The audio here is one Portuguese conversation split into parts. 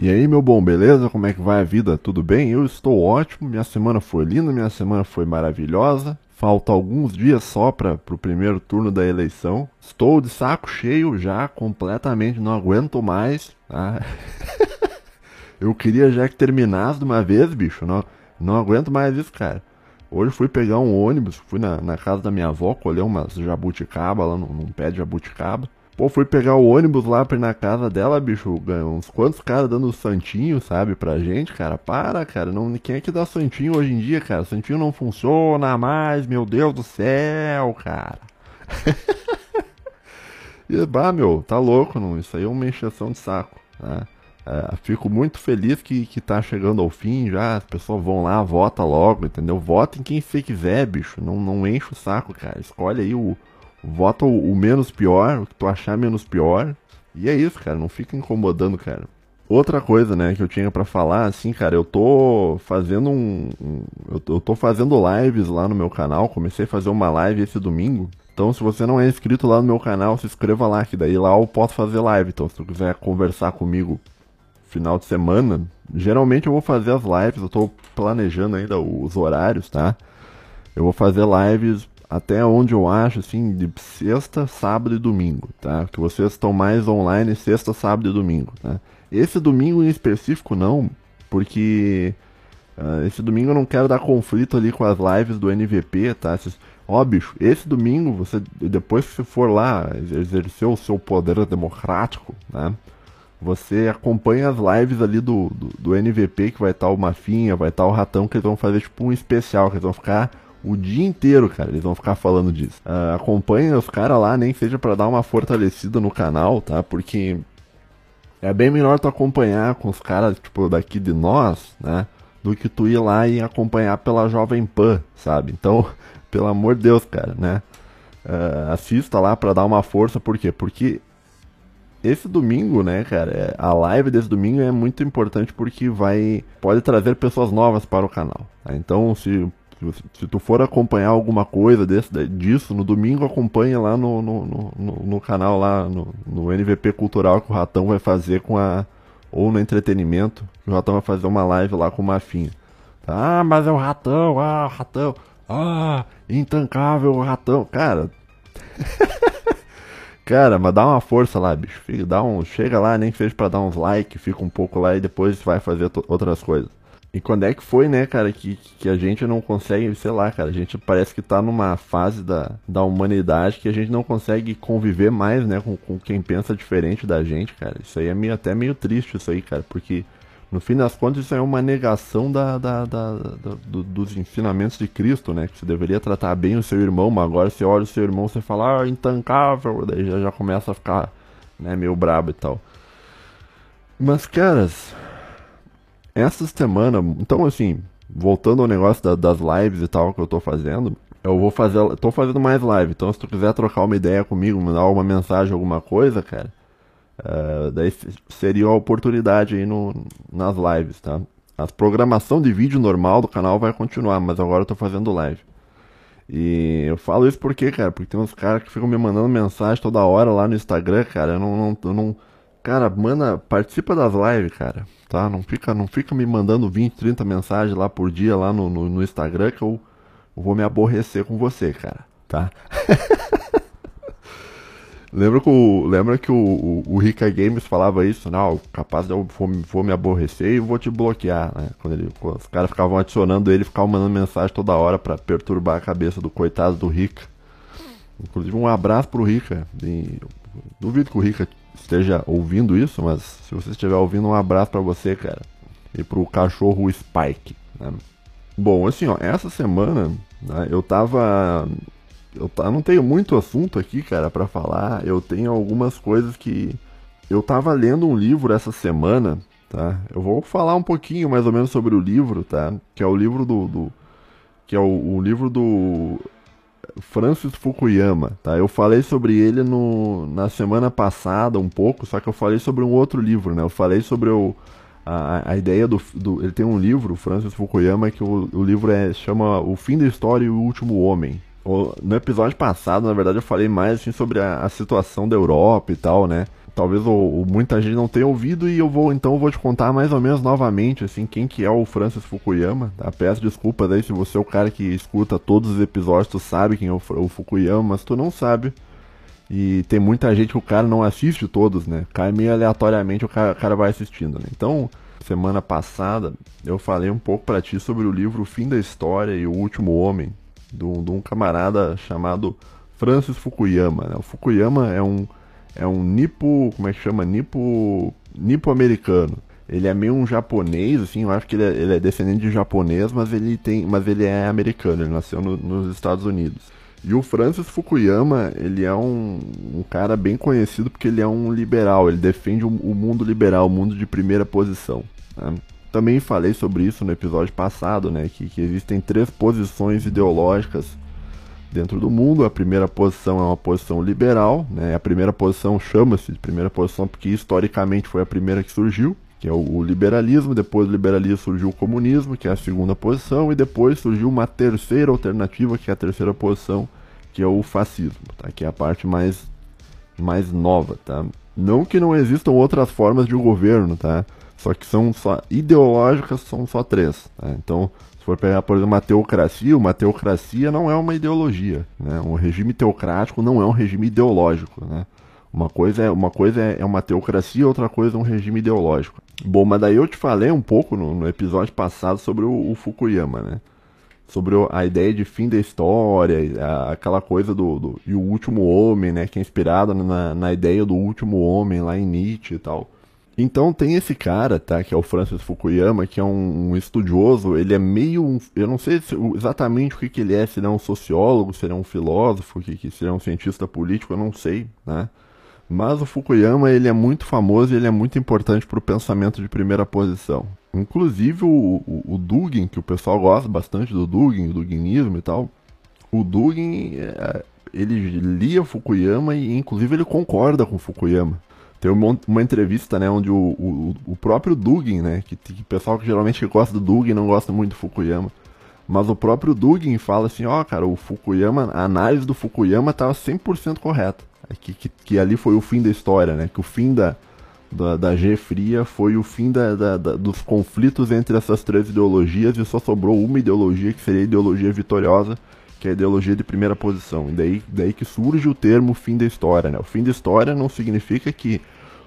E aí, meu bom, beleza? Como é que vai a vida? Tudo bem? Eu estou ótimo. Minha semana foi linda, minha semana foi maravilhosa. Falta alguns dias só para o primeiro turno da eleição. Estou de saco cheio já, completamente, não aguento mais. Tá? Eu queria já que terminasse de uma vez, bicho. Não, não aguento mais isso, cara. Hoje fui pegar um ônibus, fui na, na casa da minha avó, colher umas jabuticaba lá num, num pé de jabuticaba. Pô, fui pegar o ônibus lá pra ir na casa dela, bicho. Uns quantos caras dando santinho, sabe, pra gente, cara. Para, cara. Não, quem é que dá santinho hoje em dia, cara? Santinho não funciona mais, meu Deus do céu, cara. e, bah, meu, tá louco, não. Isso aí é uma encheção de saco, né? É, fico muito feliz que, que tá chegando ao fim já. As pessoas vão lá, vota logo, entendeu? Vota em quem você quiser, bicho. Não, não enche o saco, cara. Escolhe aí o. Vota o, o menos pior, o que tu achar menos pior. E é isso, cara. Não fica incomodando, cara. Outra coisa, né, que eu tinha para falar, assim, cara, eu tô fazendo um, um eu, tô fazendo lives lá no meu canal, comecei a fazer uma live esse domingo. Então, se você não é inscrito lá no meu canal, se inscreva lá, que daí lá eu posso fazer live. Então, se tu quiser conversar comigo final de semana, geralmente eu vou fazer as lives, eu tô planejando ainda os horários, tá? Eu vou fazer lives até onde eu acho, assim, de sexta, sábado e domingo, tá? Que vocês estão mais online sexta, sábado e domingo, tá? Esse domingo em específico não, porque uh, esse domingo eu não quero dar conflito ali com as lives do NVP, tá? Ó, oh, bicho, esse domingo, você depois que você for lá exercer o seu poder democrático, né? Você acompanha as lives ali do, do, do NVP, que vai estar o Mafinha, vai estar o Ratão, que eles vão fazer tipo um especial, que eles vão ficar o dia inteiro, cara, eles vão ficar falando disso. Uh, acompanha os caras lá, nem seja para dar uma fortalecida no canal, tá? Porque é bem melhor tu acompanhar com os caras, tipo, daqui de nós, né? Do que tu ir lá e acompanhar pela Jovem Pan, sabe? Então, pelo amor de Deus, cara, né? Uh, assista lá para dar uma força, por quê? Porque esse domingo, né, cara, é, a live desse domingo é muito importante porque vai pode trazer pessoas novas para o canal. Tá? Então, se, se tu for acompanhar alguma coisa desse, disso no domingo, acompanha lá no, no, no, no canal lá no, no NVP Cultural que o Ratão vai fazer com a ou no entretenimento, o Ratão vai fazer uma live lá com o Mafinha. Ah, mas é o Ratão, ah, Ratão, ah, intancável Ratão, cara. Cara, mas dá uma força lá, bicho. Fica, dá um, chega lá, nem fez para dar uns like, fica um pouco lá e depois vai fazer outras coisas. E quando é que foi, né, cara, que, que a gente não consegue, sei lá, cara, a gente parece que tá numa fase da, da humanidade que a gente não consegue conviver mais, né, com, com quem pensa diferente da gente, cara. Isso aí é meio, até meio triste, isso aí, cara, porque no fim das contas, isso é uma negação da, da, da, da do, dos ensinamentos de Cristo, né? Que você deveria tratar bem o seu irmão, mas agora você olha o seu irmão você fala, ah, intancável, daí já, já começa a ficar né, meio brabo e tal. Mas, caras, essa semana, então assim, voltando ao negócio da, das lives e tal que eu tô fazendo, eu vou fazer, tô fazendo mais live, então se tu quiser trocar uma ideia comigo, mandar uma mensagem, alguma coisa, cara, Uh, daí seria a oportunidade aí no, nas lives, tá? A programação de vídeo normal do canal vai continuar, mas agora eu tô fazendo live. E eu falo isso porque, cara, porque tem uns caras que ficam me mandando mensagem toda hora lá no Instagram, cara. Eu não, não, eu não cara, manda, participa das lives, cara, tá? Não fica, não fica me mandando 20, 30 mensagens lá por dia lá no, no, no Instagram que eu, eu vou me aborrecer com você, cara, tá? Lembra que o, lembra que o, o, o Rica Games falava isso, não, capaz de eu vou, vou me aborrecer e vou te bloquear, né? Quando, ele, quando os caras ficavam adicionando ele, ficavam mandando mensagem toda hora para perturbar a cabeça do coitado do Rica. Inclusive um abraço pro Rica. Duvido que o Rica esteja ouvindo isso, mas se você estiver ouvindo, um abraço para você, cara. E pro cachorro Spike. Né? Bom, assim, ó, essa semana né, eu tava eu tá, não tenho muito assunto aqui, cara, para falar. Eu tenho algumas coisas que eu tava lendo um livro essa semana, tá? Eu vou falar um pouquinho mais ou menos sobre o livro, tá? Que é o livro do, do que é o, o, livro do Francis Fukuyama, tá? Eu falei sobre ele no, na semana passada um pouco, só que eu falei sobre um outro livro, né? Eu falei sobre o, a, a ideia do, do, Ele tem um livro, Francis Fukuyama, que o, o livro é, chama O Fim da História e o Último Homem, no episódio passado, na verdade, eu falei mais assim, sobre a, a, situação da Europa e tal, né? Talvez o, muita gente não tenha ouvido e eu vou então eu vou te contar mais ou menos novamente assim quem que é o Francis Fukuyama. Tá? Peço desculpas aí se você é o cara que escuta todos os episódios, tu sabe quem é o, o Fukuyama, mas tu não sabe. E tem muita gente que o cara não assiste todos, né? Cai meio aleatoriamente o cara, o cara vai assistindo, né? Então, semana passada eu falei um pouco para ti sobre o livro O Fim da História e o Último Homem, de um camarada chamado Francis Fukuyama. Né? O Fukuyama é um, é um nipo, como é que chama? Nipo, nipo-americano. Ele é meio um japonês, assim, eu acho que ele é, ele é, descendente de japonês, mas ele tem, mas ele é americano, ele nasceu no, nos Estados Unidos. E o Francis Fukuyama, ele é um, um, cara bem conhecido porque ele é um liberal, ele defende o, o mundo liberal, o mundo de primeira posição. Né? Também falei sobre isso no episódio passado, né, que, que existem três posições ideológicas dentro do mundo. A primeira posição é uma posição liberal, né? A primeira posição chama-se de primeira posição porque historicamente foi a primeira que surgiu, que é o, liberalismo. Depois do liberalismo surgiu o comunismo, que é a segunda posição, e depois surgiu uma terceira alternativa, que é a terceira posição, que é o fascismo, tá? Que é a parte mais mais nova, tá? Não que não existam outras formas de governo, tá? Só que são só ideológicas, são só três. Tá? Então, for pegar, por exemplo, uma teocracia, uma teocracia não é uma ideologia. Né? Um regime teocrático não é um regime ideológico. Né? Uma coisa, é, uma coisa é, é uma teocracia, outra coisa é um regime ideológico. Bom, mas daí eu te falei um pouco no, no episódio passado sobre o, o Fukuyama, né? Sobre a ideia de fim da história, aquela coisa do, do, E o último homem, né? Que é inspirado na, na ideia do último homem lá em Nietzsche e tal. Então tem esse cara, tá, que é o Francis Fukuyama, que é um, um estudioso, ele é meio, um, eu não sei se, exatamente o que, que ele é, se ele é um sociólogo, se ele é um filósofo, que, que, se ele é um cientista político, eu não sei, né? Mas o Fukuyama, ele é muito famoso e ele é muito importante para o pensamento de primeira posição. Inclusive o, o, o, Dugin, que o pessoal gosta bastante do Dugin, o Duginismo e tal, o Dugin, é, ele lia Fukuyama e inclusive ele concorda com Fukuyama. Tem uma, entrevista, né, onde o, o, o próprio Dugin, né, que, que o pessoal que geralmente gosta do Dugin não gosta muito do Fukuyama, mas o próprio Dugin fala assim, ó, oh, cara, o Fukuyama, a análise do Fukuyama estava 100% correta. Que, que, que, ali foi o fim da história, né, que o fim da, da, da G Fria foi o fim da, da, da, dos conflitos entre essas três ideologias e só sobrou uma ideologia que seria a ideologia vitoriosa, que é a ideologia de primeira posição. E daí, daí que surge o termo fim da história. Né? O fim da história não significa que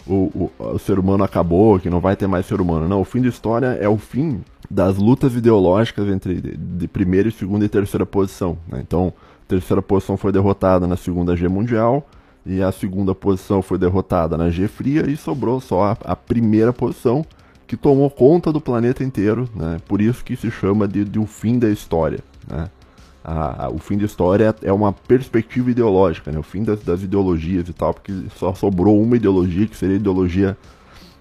o, o, o, ser humano acabou, que não vai ter mais ser humano. Não, o fim da história é o fim das lutas ideológicas entre de, primeira, segunda e terceira posição. Né? Então, a terceira posição foi derrotada na Segunda G Mundial e a segunda posição foi derrotada na G Fria e sobrou só a, a primeira posição que tomou conta do planeta inteiro, né? Por isso que se chama de, de o fim da história, né? A, a, o fim da história é uma perspectiva ideológica, né? o fim das, das, ideologias e tal, porque só sobrou uma ideologia que seria a ideologia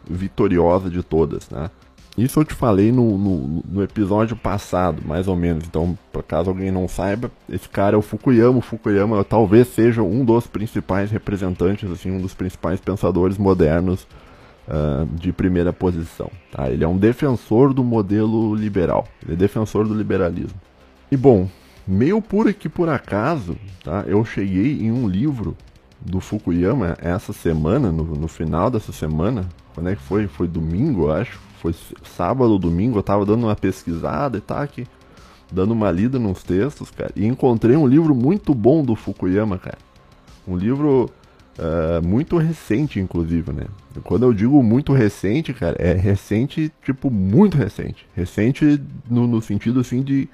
vitoriosa de todas. Né? Isso eu te falei no, no, no episódio passado, mais ou menos. Então, caso alguém não saiba, esse cara é o Fukuyama. O Fukuyama talvez seja um dos principais representantes, assim, um dos principais pensadores modernos uh, de primeira posição. Tá? Ele é um defensor do modelo liberal, ele é defensor do liberalismo. E bom, Meio por aqui por acaso, tá? Eu cheguei em um livro do Fukuyama essa semana, no, no final dessa semana. Quando é que foi? Foi domingo, eu acho. Foi sábado ou domingo, eu tava dando uma pesquisada e tá aqui, dando uma lida nos textos, cara. E encontrei um livro muito bom do Fukuyama, cara. Um livro uh, muito recente, inclusive, né? Quando eu digo muito recente, cara, é recente, tipo, muito recente. Recente no, no sentido, assim, de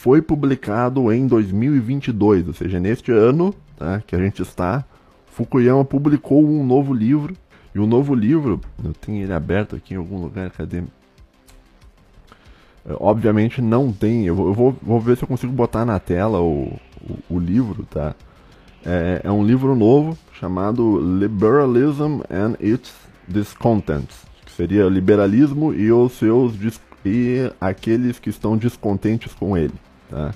foi publicado em 2022, ou seja, neste ano tá, que a gente está, Fukuyama publicou um novo livro. E o novo livro, eu tenho ele aberto aqui em algum lugar, cadê? É, obviamente não tem, eu vou, vou ver se eu consigo botar na tela o, o, o livro, tá? É, é, um livro novo chamado Liberalism and its Discontents, que seria liberalismo e os seus e aqueles que estão descontentes com ele. Tá?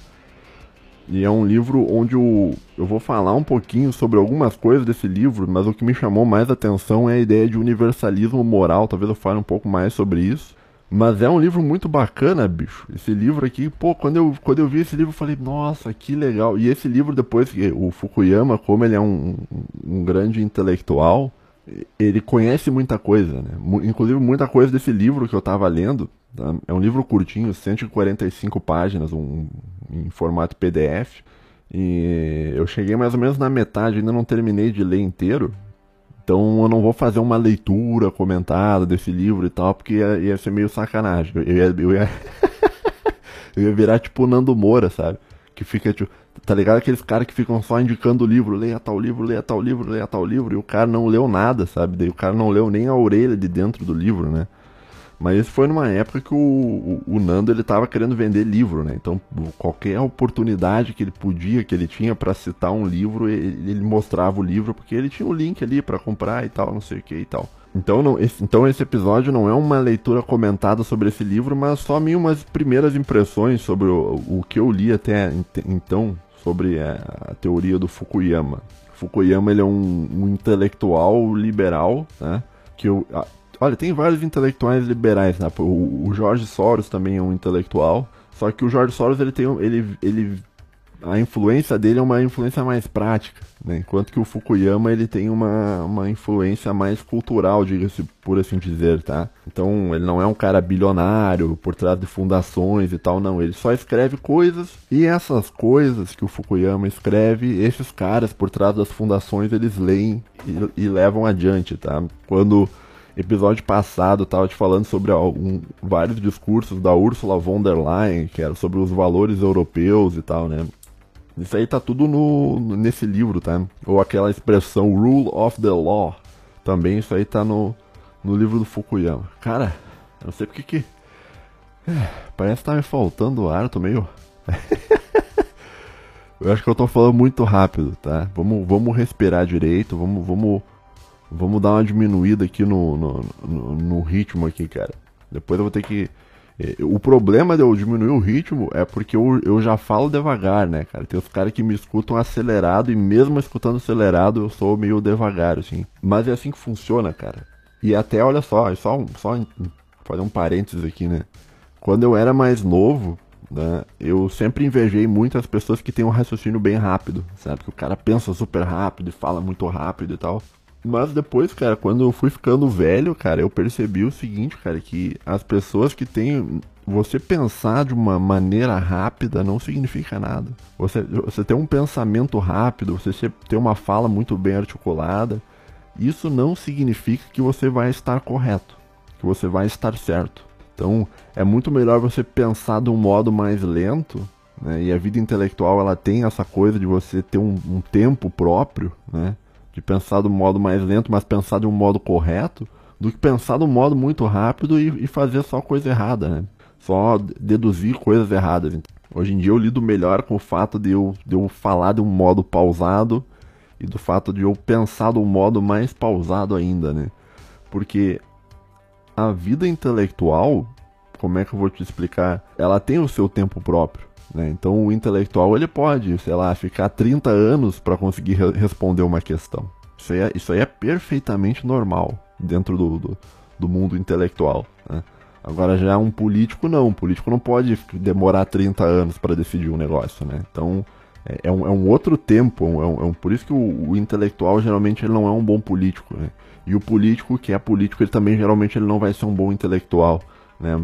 E é um livro onde o, eu vou falar um pouquinho sobre algumas coisas desse livro, mas o que me chamou mais atenção é a ideia de universalismo moral. Talvez eu fale um pouco mais sobre isso. Mas é um livro muito bacana, bicho. Esse livro aqui, pô, quando eu, quando eu vi esse livro, eu falei, nossa, que legal. E esse livro, depois, o Fukuyama, como ele é um, um grande intelectual, ele conhece muita coisa, né? Inclusive muita coisa desse livro que eu estava lendo. Tá? É um livro curtinho, 145 páginas, um, em formato PDF. E eu cheguei mais ou menos na metade, ainda não terminei de ler inteiro. Então eu não vou fazer uma leitura comentada desse livro e tal, porque ia, ia ser meio sacanagem. Eu ia, eu ia, eu ia virar tipo Nando Moura, sabe? Que fica tipo Tá ligado? Aqueles caras que ficam só indicando o livro, leia tal livro, leia tal livro, leia tal livro, e o cara não leu nada, sabe? Daí o cara não leu nem a orelha de dentro do livro, né? Mas isso foi numa época que o, o, o, Nando ele tava querendo vender livro, né? Então qualquer oportunidade que ele podia, que ele tinha para citar um livro, ele, ele, mostrava o livro porque ele tinha o um link ali para comprar e tal, não sei o que e tal. Então, não, esse, então esse episódio não é uma leitura comentada sobre esse livro, mas só minhas primeiras impressões sobre o, o que eu li até então sobre a, a teoria do Fukuyama. Fukuyama ele é um, um intelectual liberal, né? Que eu, olha, tem vários intelectuais liberais, né? O, Jorge Soros também é um intelectual. Só que o Jorge Soros ele tem ele, ele a influência dele é uma influência mais prática, né? enquanto que o Fukuyama ele tem uma, uma influência mais cultural, diga-se por assim dizer, tá? Então ele não é um cara bilionário por trás de fundações e tal, não. Ele só escreve coisas e essas coisas que o Fukuyama escreve, esses caras por trás das fundações eles leem e, e levam adiante, tá? Quando episódio passado tava te falando sobre um, vários discursos da Ursula von der Leyen, que era sobre os valores europeus e tal, né? Isso aí tá tudo no, nesse livro, tá? Ou aquela expressão Rule of the Law. Também isso aí tá no, no livro do Fukuyama. Cara, eu não sei porque que. É, parece que tá me faltando ar, tô meio. eu acho que eu tô falando muito rápido, tá? Vamos, vamos respirar direito, vamos, vamos, vamos dar uma diminuída aqui no, no, no, no ritmo aqui, cara. Depois eu vou ter que é, o problema de eu diminuir o ritmo é porque eu, eu já falo devagar, né, cara? Tem os caras que me escutam acelerado e mesmo escutando acelerado eu sou meio devagar, assim. Mas é assim que funciona, cara. E até, olha só, só, só fazer um parênteses aqui, né? Quando eu era mais novo, né, eu sempre invejei muitas pessoas que têm um raciocínio bem rápido, sabe? Que o cara pensa super rápido e fala muito rápido e tal. Mas depois, cara, quando eu fui ficando velho, cara, eu percebi o seguinte, cara, que as pessoas que têm. Você pensar de uma maneira rápida não significa nada. Você, você ter um pensamento rápido, você ter uma fala muito bem articulada, isso não significa que você vai estar correto, que você vai estar certo. Então, é muito melhor você pensar de um modo mais lento, né? E a vida intelectual ela tem essa coisa de você ter um, um tempo próprio, né? De pensar do modo mais lento, mas pensar de um modo correto, do que pensar de um modo muito rápido e, e fazer só coisa errada, né? Só deduzir coisas erradas. Hoje em dia eu lido melhor com o fato de eu, de eu falar de um modo pausado e do fato de eu pensar de um modo mais pausado ainda, né? Porque a vida intelectual, como é que eu vou te explicar? Ela tem o seu tempo próprio. Né? Então o intelectual ele pode, sei lá, ficar 30 anos para conseguir re responder uma questão. Isso aí, é, isso aí é perfeitamente normal dentro do, do, do mundo intelectual. Né? Agora já um político não, um político não pode demorar 30 anos para decidir um negócio, né? Então é, é, um, é um outro tempo, é um, é um, por isso que o, o, intelectual geralmente ele não é um bom político, né? E o político que é político ele também geralmente ele não vai ser um bom intelectual, né?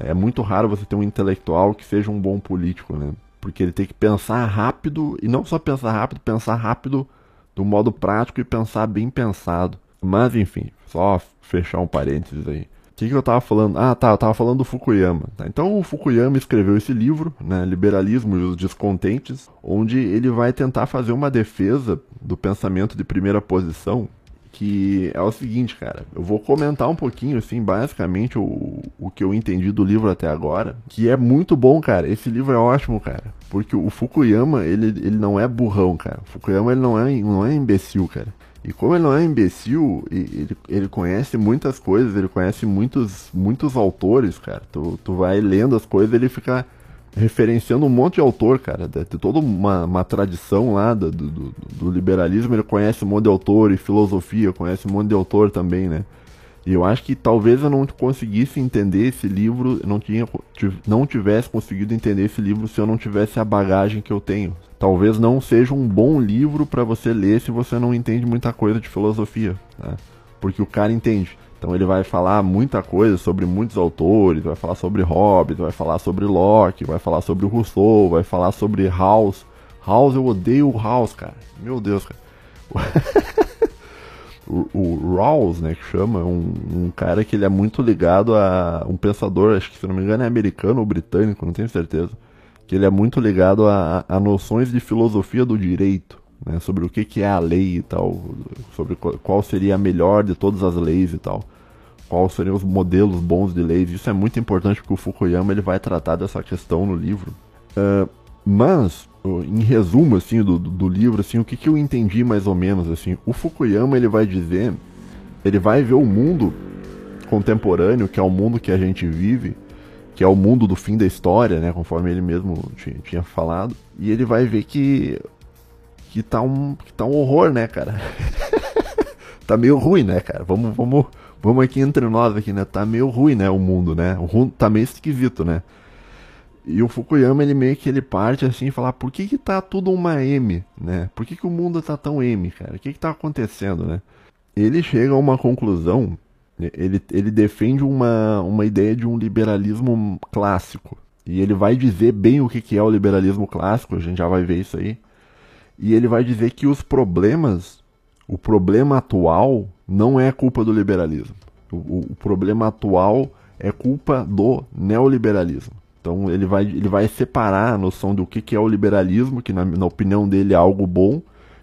É muito raro você ter um intelectual que seja um bom político, né? Porque ele tem que pensar rápido, e não só pensar rápido, pensar rápido do modo prático e pensar bem pensado. Mas enfim, só fechar um parênteses aí. O que, que eu tava falando? Ah, tá, eu tava falando do Fukuyama. Tá? Então o Fukuyama escreveu esse livro, né, Liberalismo e os Descontentes, onde ele vai tentar fazer uma defesa do pensamento de primeira posição, que é o seguinte, cara. Eu vou comentar um pouquinho, assim, basicamente o, o que eu entendi do livro até agora, que é muito bom, cara. Esse livro é ótimo, cara. Porque o Fukuyama, ele, ele não é burrão, cara. O Fukuyama, ele não é, não é imbecil, cara. E como ele não é imbecil, ele, ele conhece muitas coisas, ele conhece muitos, muitos autores, cara. Tu, tu vai lendo as coisas ele fica referenciando um monte de autor, cara. Tem toda uma, uma tradição lá do, do, do, liberalismo. Ele conhece um monte de autor e filosofia, conhece um monte de autor também, né? E eu acho que talvez eu não conseguisse entender esse livro, não, tinha, não tivesse conseguido entender esse livro se eu não tivesse a bagagem que eu tenho. talvez não seja um bom livro para você ler se você não entende muita coisa de filosofia, né? porque o cara entende. Então ele vai falar muita coisa sobre muitos autores, vai falar sobre Hobbes, vai falar sobre Locke, vai falar sobre Rousseau, vai falar sobre House. House, eu odeio o House, cara. Meu Deus, cara. o, o Rawls, né, que chama, um, um, cara que ele é muito ligado a um pensador, acho que se não me engano é americano ou britânico, não tenho certeza, que ele é muito ligado a, a noções de filosofia do direito, né, sobre o que, que é a lei e tal, sobre qual, seria a melhor de todas as leis e tal, quais seriam os modelos bons de leis. Isso é muito importante porque o Fukuyama ele vai tratar dessa questão no livro. Uh, mas, em resumo, assim, do, do livro, assim, o que, que eu entendi mais ou menos, assim, o Fukuyama, ele vai dizer, ele vai ver o mundo contemporâneo, que é o mundo que a gente vive, que é o mundo do fim da história, né, conforme ele mesmo tinha, tinha falado, e ele vai ver que que tá um, que tá um horror, né, cara? tá meio ruim, né, cara? Vamos, vamos, vamos aqui entre nós aqui, né? Tá meio ruim, né, o mundo, né? O mundo tá meio esquisito, né? E o Fukuyama, ele meio que ele parte assim e fala, por que que tá tudo uma M, né? Por que que o mundo tá tão M, cara? O que que tá acontecendo, né? Ele chega a uma conclusão, ele, ele defende uma, uma ideia de um liberalismo clássico. E ele vai dizer bem o que que é o liberalismo clássico, a gente já vai ver isso aí. E ele vai dizer que os problemas, o problema atual não é culpa do liberalismo. O, o, problema atual é culpa do neoliberalismo. Então ele vai, ele vai separar a noção do que, que é o liberalismo, que na, na opinião dele é algo bom,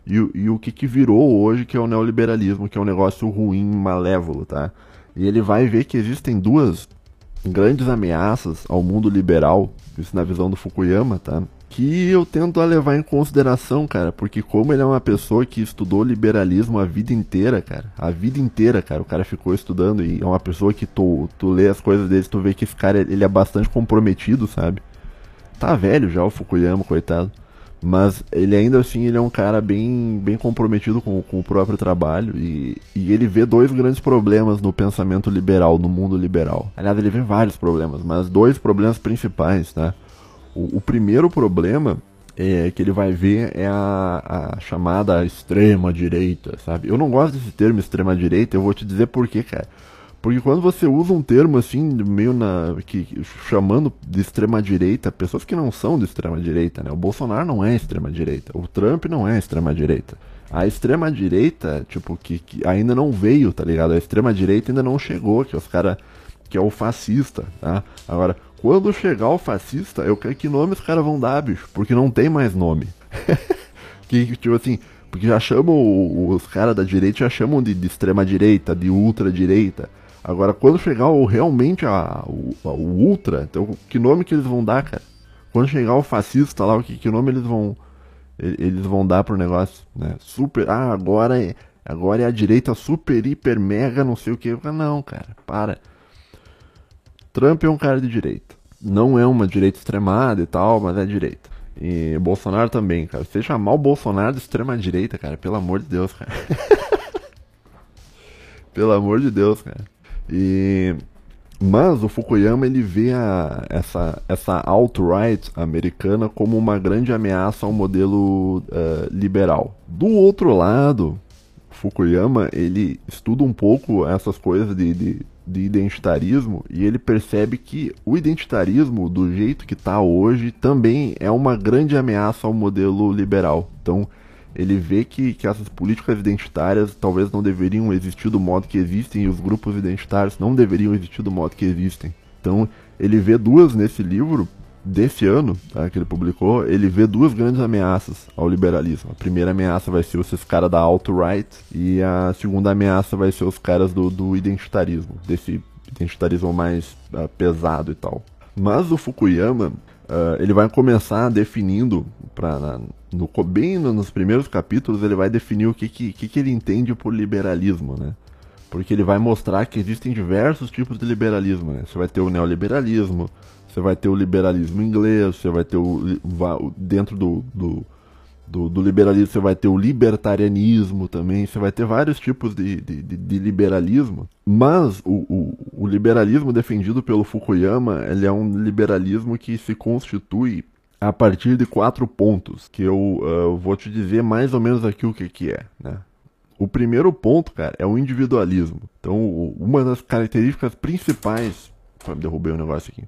e, e, o que, que virou hoje, que é o neoliberalismo, que é um negócio ruim, malévolo, tá? E ele vai ver que existem duas grandes ameaças ao mundo liberal, isso na visão do Fukuyama, tá? Que eu tento levar em consideração, cara, porque como ele é uma pessoa que estudou liberalismo a vida inteira, cara, a vida inteira, cara, o cara ficou estudando e é uma pessoa que tu, tu lê as coisas dele, tu vê que esse cara, ele é bastante comprometido, sabe? Tá velho já o Fukuyama, coitado. Mas ele ainda assim ele é um cara bem, bem comprometido com, com o próprio trabalho e, e ele vê dois grandes problemas no pensamento liberal, no mundo liberal. Aliás, ele vê vários problemas, mas dois problemas principais, tá? O, primeiro problema é, que ele vai ver é a, a chamada extrema direita, sabe? Eu não gosto desse termo extrema direita, eu vou te dizer por quê, cara. Porque quando você usa um termo assim, meio na. Que, chamando de extrema direita, pessoas que não são de extrema direita, né? O Bolsonaro não é extrema direita, o Trump não é extrema direita. A extrema direita, tipo, que, que ainda não veio, tá ligado? A extrema direita ainda não chegou, que os caras. que é o fascista, tá? Agora, quando chegar o fascista, eu quero que nome os caras vão dar, bicho, porque não tem mais nome. que, tipo assim, porque já chamam, os caras da direita já chamam de, de extrema direita, de ultra direita. Agora, quando chegar o, realmente a, o, o, ultra, então que nome que eles vão dar, cara? Quando chegar o fascista lá, que, que nome eles vão eles vão dar pro negócio, né? Super, ah, agora é, agora é a direita super, hiper, mega, não sei o que. Não, cara, para. Trump é um cara de direita. Não é uma direita extremada e tal, mas é direita. E Bolsonaro também, cara. Você chamar o Bolsonaro de extrema direita, cara, pelo amor de Deus, cara. pelo amor de Deus, cara. E mas o Fukuyama ele vê a, essa, essa alt-right americana como uma grande ameaça ao modelo uh, liberal. Do outro lado, Fukuyama ele estuda um pouco essas coisas de, de de identitarismo e ele percebe que o identitarismo, do jeito que está hoje, também é uma grande ameaça ao modelo liberal. Então, ele vê que, que essas políticas identitárias talvez não deveriam existir do modo que existem e os grupos identitários não deveriam existir do modo que existem. Então, ele vê duas nesse livro desse ano, tá, que ele publicou, ele vê duas grandes ameaças ao liberalismo. A primeira ameaça vai ser esses caras da alt-right e a segunda ameaça vai ser os caras do, do identitarismo, desse identitarismo mais uh, pesado e tal. Mas o Fukuyama, uh, ele vai começar definindo, pra, no, bem nos primeiros capítulos, ele vai definir o que, que, que ele entende por liberalismo, né? Porque ele vai mostrar que existem diversos tipos de liberalismo, né? Você vai ter o neoliberalismo, você vai ter o liberalismo inglês, você vai ter o. Dentro do, do, do, do liberalismo, você vai ter o libertarianismo também, você vai ter vários tipos de, de, de liberalismo. Mas o, o, o, liberalismo defendido pelo Fukuyama ele é um liberalismo que se constitui a partir de quatro pontos, que eu uh, vou te dizer mais ou menos aqui o que, que é, né? O primeiro ponto, cara, é o individualismo. Então, uma das características principais. Derrubei um negócio aqui.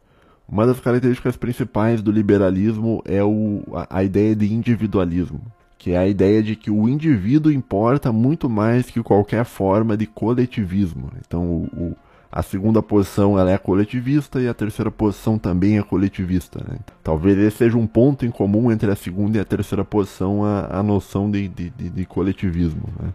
Uma das características principais do liberalismo é o, a, a, ideia de individualismo, que é a ideia de que o indivíduo importa muito mais que qualquer forma de coletivismo. Então, o, o, a segunda posição ela é coletivista e a terceira posição também é coletivista. Né? Talvez esse seja um ponto em comum entre a segunda e a terceira posição, a, a noção de, de, de, de coletivismo. Né?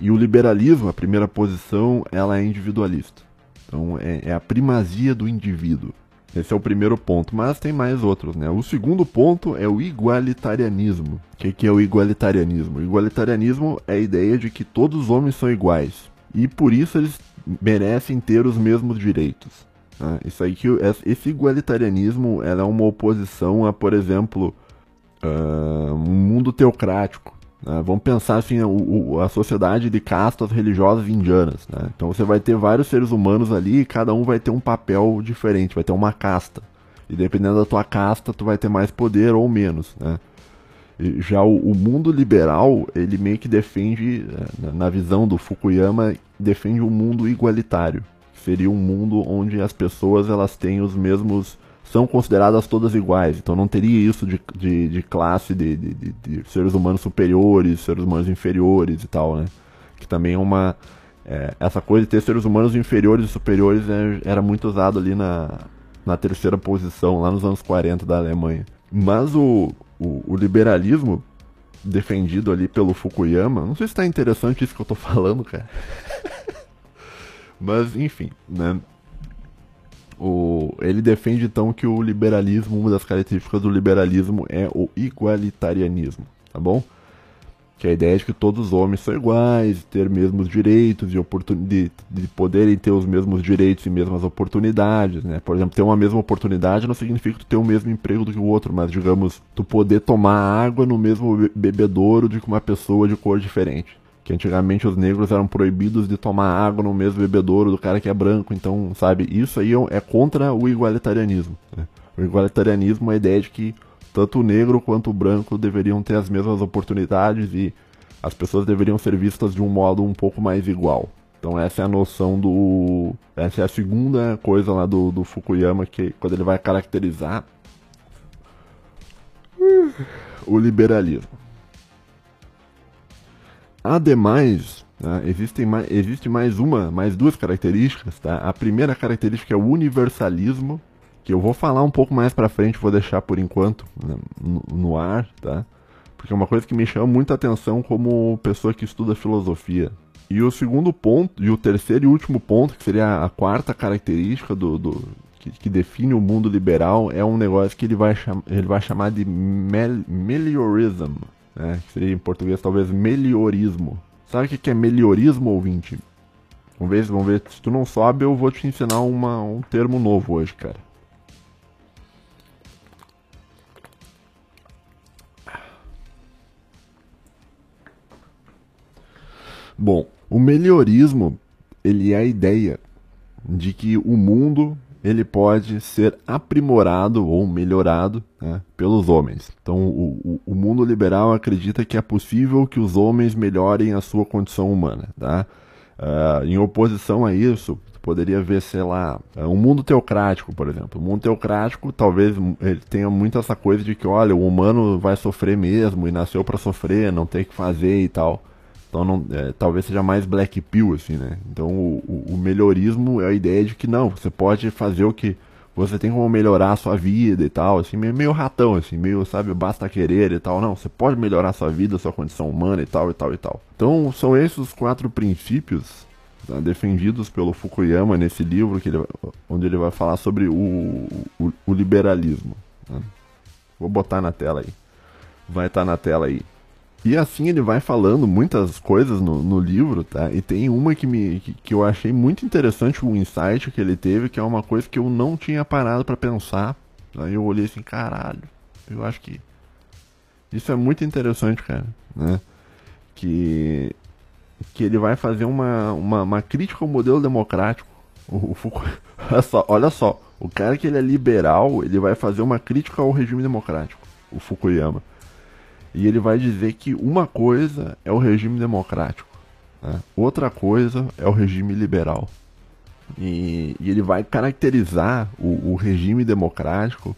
E o liberalismo, a primeira posição, ela é individualista. Então é, é, a primazia do indivíduo. Esse é o primeiro ponto, mas tem mais outros, né? O segundo ponto é o igualitarianismo. O que, que é o igualitarianismo? O igualitarianismo é a ideia de que todos os homens são iguais e por isso eles merecem ter os mesmos direitos. Né? Isso aí que esse igualitarianismo é uma oposição a, por exemplo, uh, um mundo teocrático. Né? Vamos pensar assim, o, o, a sociedade de castas religiosas indianas. Né? Então você vai ter vários seres humanos ali e cada um vai ter um papel diferente, vai ter uma casta. E dependendo da tua casta, tu vai ter mais poder ou menos. Né? Já o, o, mundo liberal, ele meio que defende, é, na visão do Fukuyama, defende um mundo igualitário. Seria um mundo onde as pessoas elas têm os mesmos são consideradas todas iguais. Então não teria isso de, de, de classe de, de, de, seres humanos superiores, seres humanos inferiores e tal, né? Que também é uma. É, essa coisa de ter seres humanos inferiores e superiores é, era muito usado ali na, na terceira posição, lá nos anos 40 da Alemanha. Mas o, o, o liberalismo defendido ali pelo Fukuyama, não sei se está interessante isso que eu estou falando, cara. Mas, enfim, né? O, ele defende então que o liberalismo, uma das características do liberalismo é o igualitarianismo, tá bom? Que é a ideia de que todos os homens são iguais, ter mesmos direitos e oportunidade de poderem ter os mesmos direitos e mesmas oportunidades, né? Por exemplo, ter uma mesma oportunidade não significa tu ter o mesmo emprego do que o outro, mas digamos, tu poder tomar água no mesmo bebedouro de uma pessoa de cor diferente que antigamente os negros eram proibidos de tomar água no mesmo bebedouro do cara que é branco, então, sabe, isso aí é, é contra o igualitarianismo. Né? O igualitarianismo é a ideia de que tanto o negro quanto o branco deveriam ter as mesmas oportunidades e as pessoas deveriam ser vistas de um modo um pouco mais igual. Então essa é a noção do. Essa é a segunda coisa lá do, do Fukuyama, que quando ele vai caracterizar o liberalismo. Ademais, né, existem mais, existe mais uma, mais duas características. Tá? A primeira característica é o universalismo, que eu vou falar um pouco mais para frente, vou deixar por enquanto né, no, no, ar, tá? Porque é uma coisa que me chama muita atenção como pessoa que estuda filosofia. E o segundo ponto, e o terceiro e último ponto, que seria a quarta característica do, do que, que, define o mundo liberal, é um negócio que ele vai, cham, ele vai chamar de mel, meliorism, né? Que seria em português talvez melhorismo. Sabe o que é melhorismo, ouvinte? Vamos ver, vamos ver. Se tu não sabe, eu vou te ensinar uma, um termo novo hoje, cara. Bom, o melhorismo, ele é a ideia de que o mundo ele pode ser aprimorado ou melhorado né, pelos homens. Então, o, o, mundo liberal acredita que é possível que os homens melhorem a sua condição humana. Tá? Uh, em oposição a isso, poderia ver, sei lá, um mundo teocrático, por exemplo. O mundo teocrático talvez ele tenha muito essa coisa de que, olha, o humano vai sofrer mesmo e nasceu para sofrer, não tem que fazer e tal. Então não, é, talvez seja mais black pill, assim, né? Então o, o, melhorismo é a ideia de que não, você pode fazer o que você tem como melhorar a sua vida e tal, assim, meio, meio ratão, assim, meio, sabe, basta querer e tal. Não, você pode melhorar a sua vida, a sua condição humana e tal, e tal, e tal. Então são esses os quatro princípios tá, defendidos pelo Fukuyama nesse livro, que ele, onde ele vai falar sobre o, o, o liberalismo. Né? Vou botar na tela aí. Vai estar tá na tela aí. E assim ele vai falando muitas coisas no, no livro, tá? E tem uma que, me, que, que, eu achei muito interessante, o insight que ele teve, que é uma coisa que eu não tinha parado para pensar. Aí eu olhei assim, caralho, eu acho que isso é muito interessante, cara, né? Que, que ele vai fazer uma, uma, uma crítica ao modelo democrático. O, o olha, só, olha só, o cara que ele é liberal, ele vai fazer uma crítica ao regime democrático. o Fukuyama. E ele vai dizer que uma coisa é o regime democrático, né? outra coisa é o regime liberal. E, e ele vai caracterizar o, o regime democrático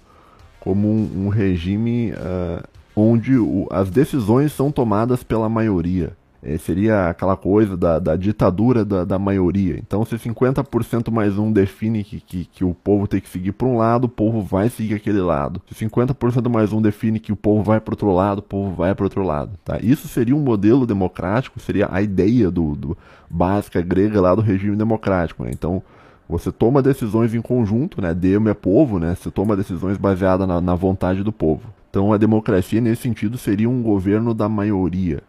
como um, um regime uh, onde o, as decisões são tomadas pela maioria. É, seria aquela coisa da, da ditadura da, da, maioria. Então, se 50% mais um define que, que, que, o povo tem que seguir para um lado, o povo vai seguir aquele lado. Se 50% mais um define que o povo vai para outro lado, o povo vai para outro lado. Tá? Isso seria um modelo democrático, seria a ideia do, do básica grega lá do regime democrático. Né? Então, você toma decisões em conjunto, né? Demo é povo, né? Você toma decisões baseadas na, na vontade do povo. Então, a democracia, nesse sentido, seria um governo da maioria.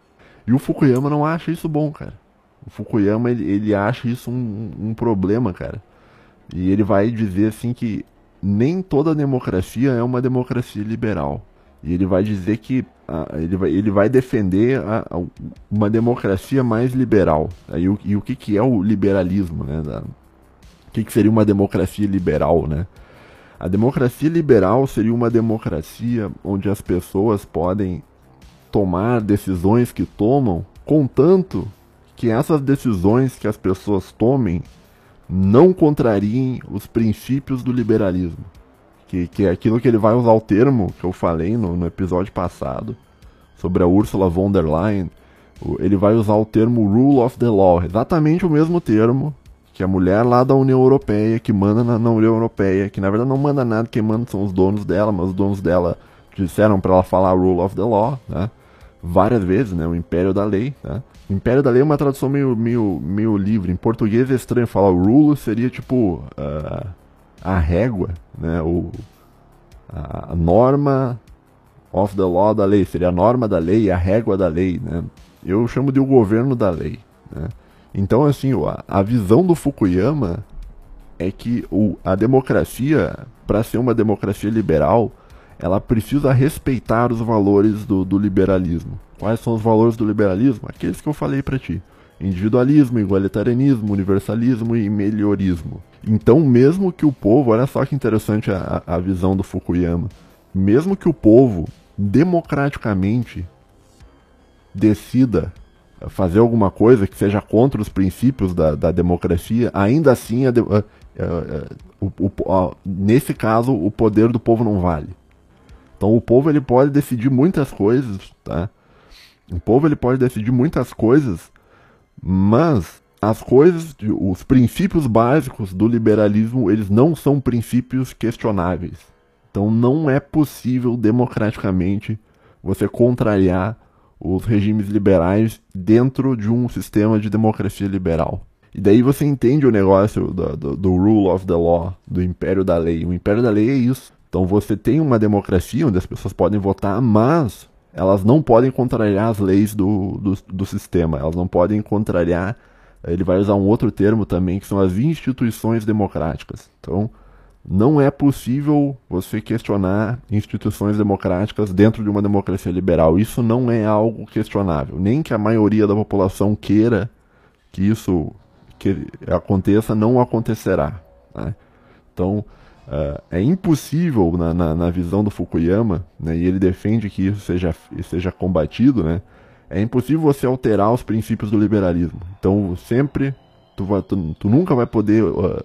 E o Fukuyama não acha isso bom, cara. O Fukuyama, ele, ele acha isso um, um problema, cara. E ele vai dizer assim que nem toda democracia é uma democracia liberal. E ele vai dizer que uh, ele, vai, ele vai defender a, a, uma democracia mais liberal. E o, e o que, que é o liberalismo, né? Da, o que, que seria uma democracia liberal, né? A democracia liberal seria uma democracia onde as pessoas podem tomar decisões que tomam, contanto que essas decisões que as pessoas tomem não contrariem os princípios do liberalismo. Que, que é aquilo que ele vai usar o termo que eu falei no, no episódio passado sobre a Ursula von der Leyen. Ele vai usar o termo rule of the law, exatamente o mesmo termo que a mulher lá da União Europeia, que manda na, na União Europeia, que na verdade não manda nada, quem manda são os donos dela, mas os donos dela disseram para ela falar rule of the law, né? várias vezes, né? O Império da Lei, tá? Império da Lei é uma tradução meio, meio, meio livre. Em português é estranho falar rule seria tipo uh, a régua, né? O, a, norma of the law da lei, seria a norma da lei, a régua da lei, né? Eu chamo de o governo da lei, né? Então, assim, a, visão do Fukuyama é que a democracia, para ser uma democracia liberal, ela precisa respeitar os valores do, do liberalismo. Quais são os valores do liberalismo? Aqueles que eu falei para ti. Individualismo, igualitarianismo, universalismo e melhorismo. Então, mesmo que o povo, olha só que interessante a, a visão do Fukuyama, mesmo que o povo democraticamente decida fazer alguma coisa que seja contra os princípios da, da democracia, ainda assim, a, a, o, nesse caso, o poder do povo não vale. Então o povo ele pode decidir muitas coisas, tá? O povo ele pode decidir muitas coisas, mas as coisas, os princípios básicos do liberalismo, eles não são princípios questionáveis. Então não é possível democraticamente você contrariar os regimes liberais dentro de um sistema de democracia liberal. E daí você entende o negócio do, do, do, rule of the law, do império da lei. O império da lei é isso. Então você tem uma democracia onde as pessoas podem votar, mas elas não podem contrariar as leis do, do, do sistema, elas não podem contrariar. Ele vai usar um outro termo também, que são as instituições democráticas. Então, não é possível você questionar instituições democráticas dentro de uma democracia liberal. Isso não é algo questionável. Nem que a maioria da população queira que isso que aconteça, não acontecerá. Né? Então, Uh, é impossível, na, na, na, visão do Fukuyama, né, e ele defende que isso seja, seja combatido, né, é impossível você alterar os princípios do liberalismo. Então, sempre, tu, vai, tu, tu nunca vai poder uh,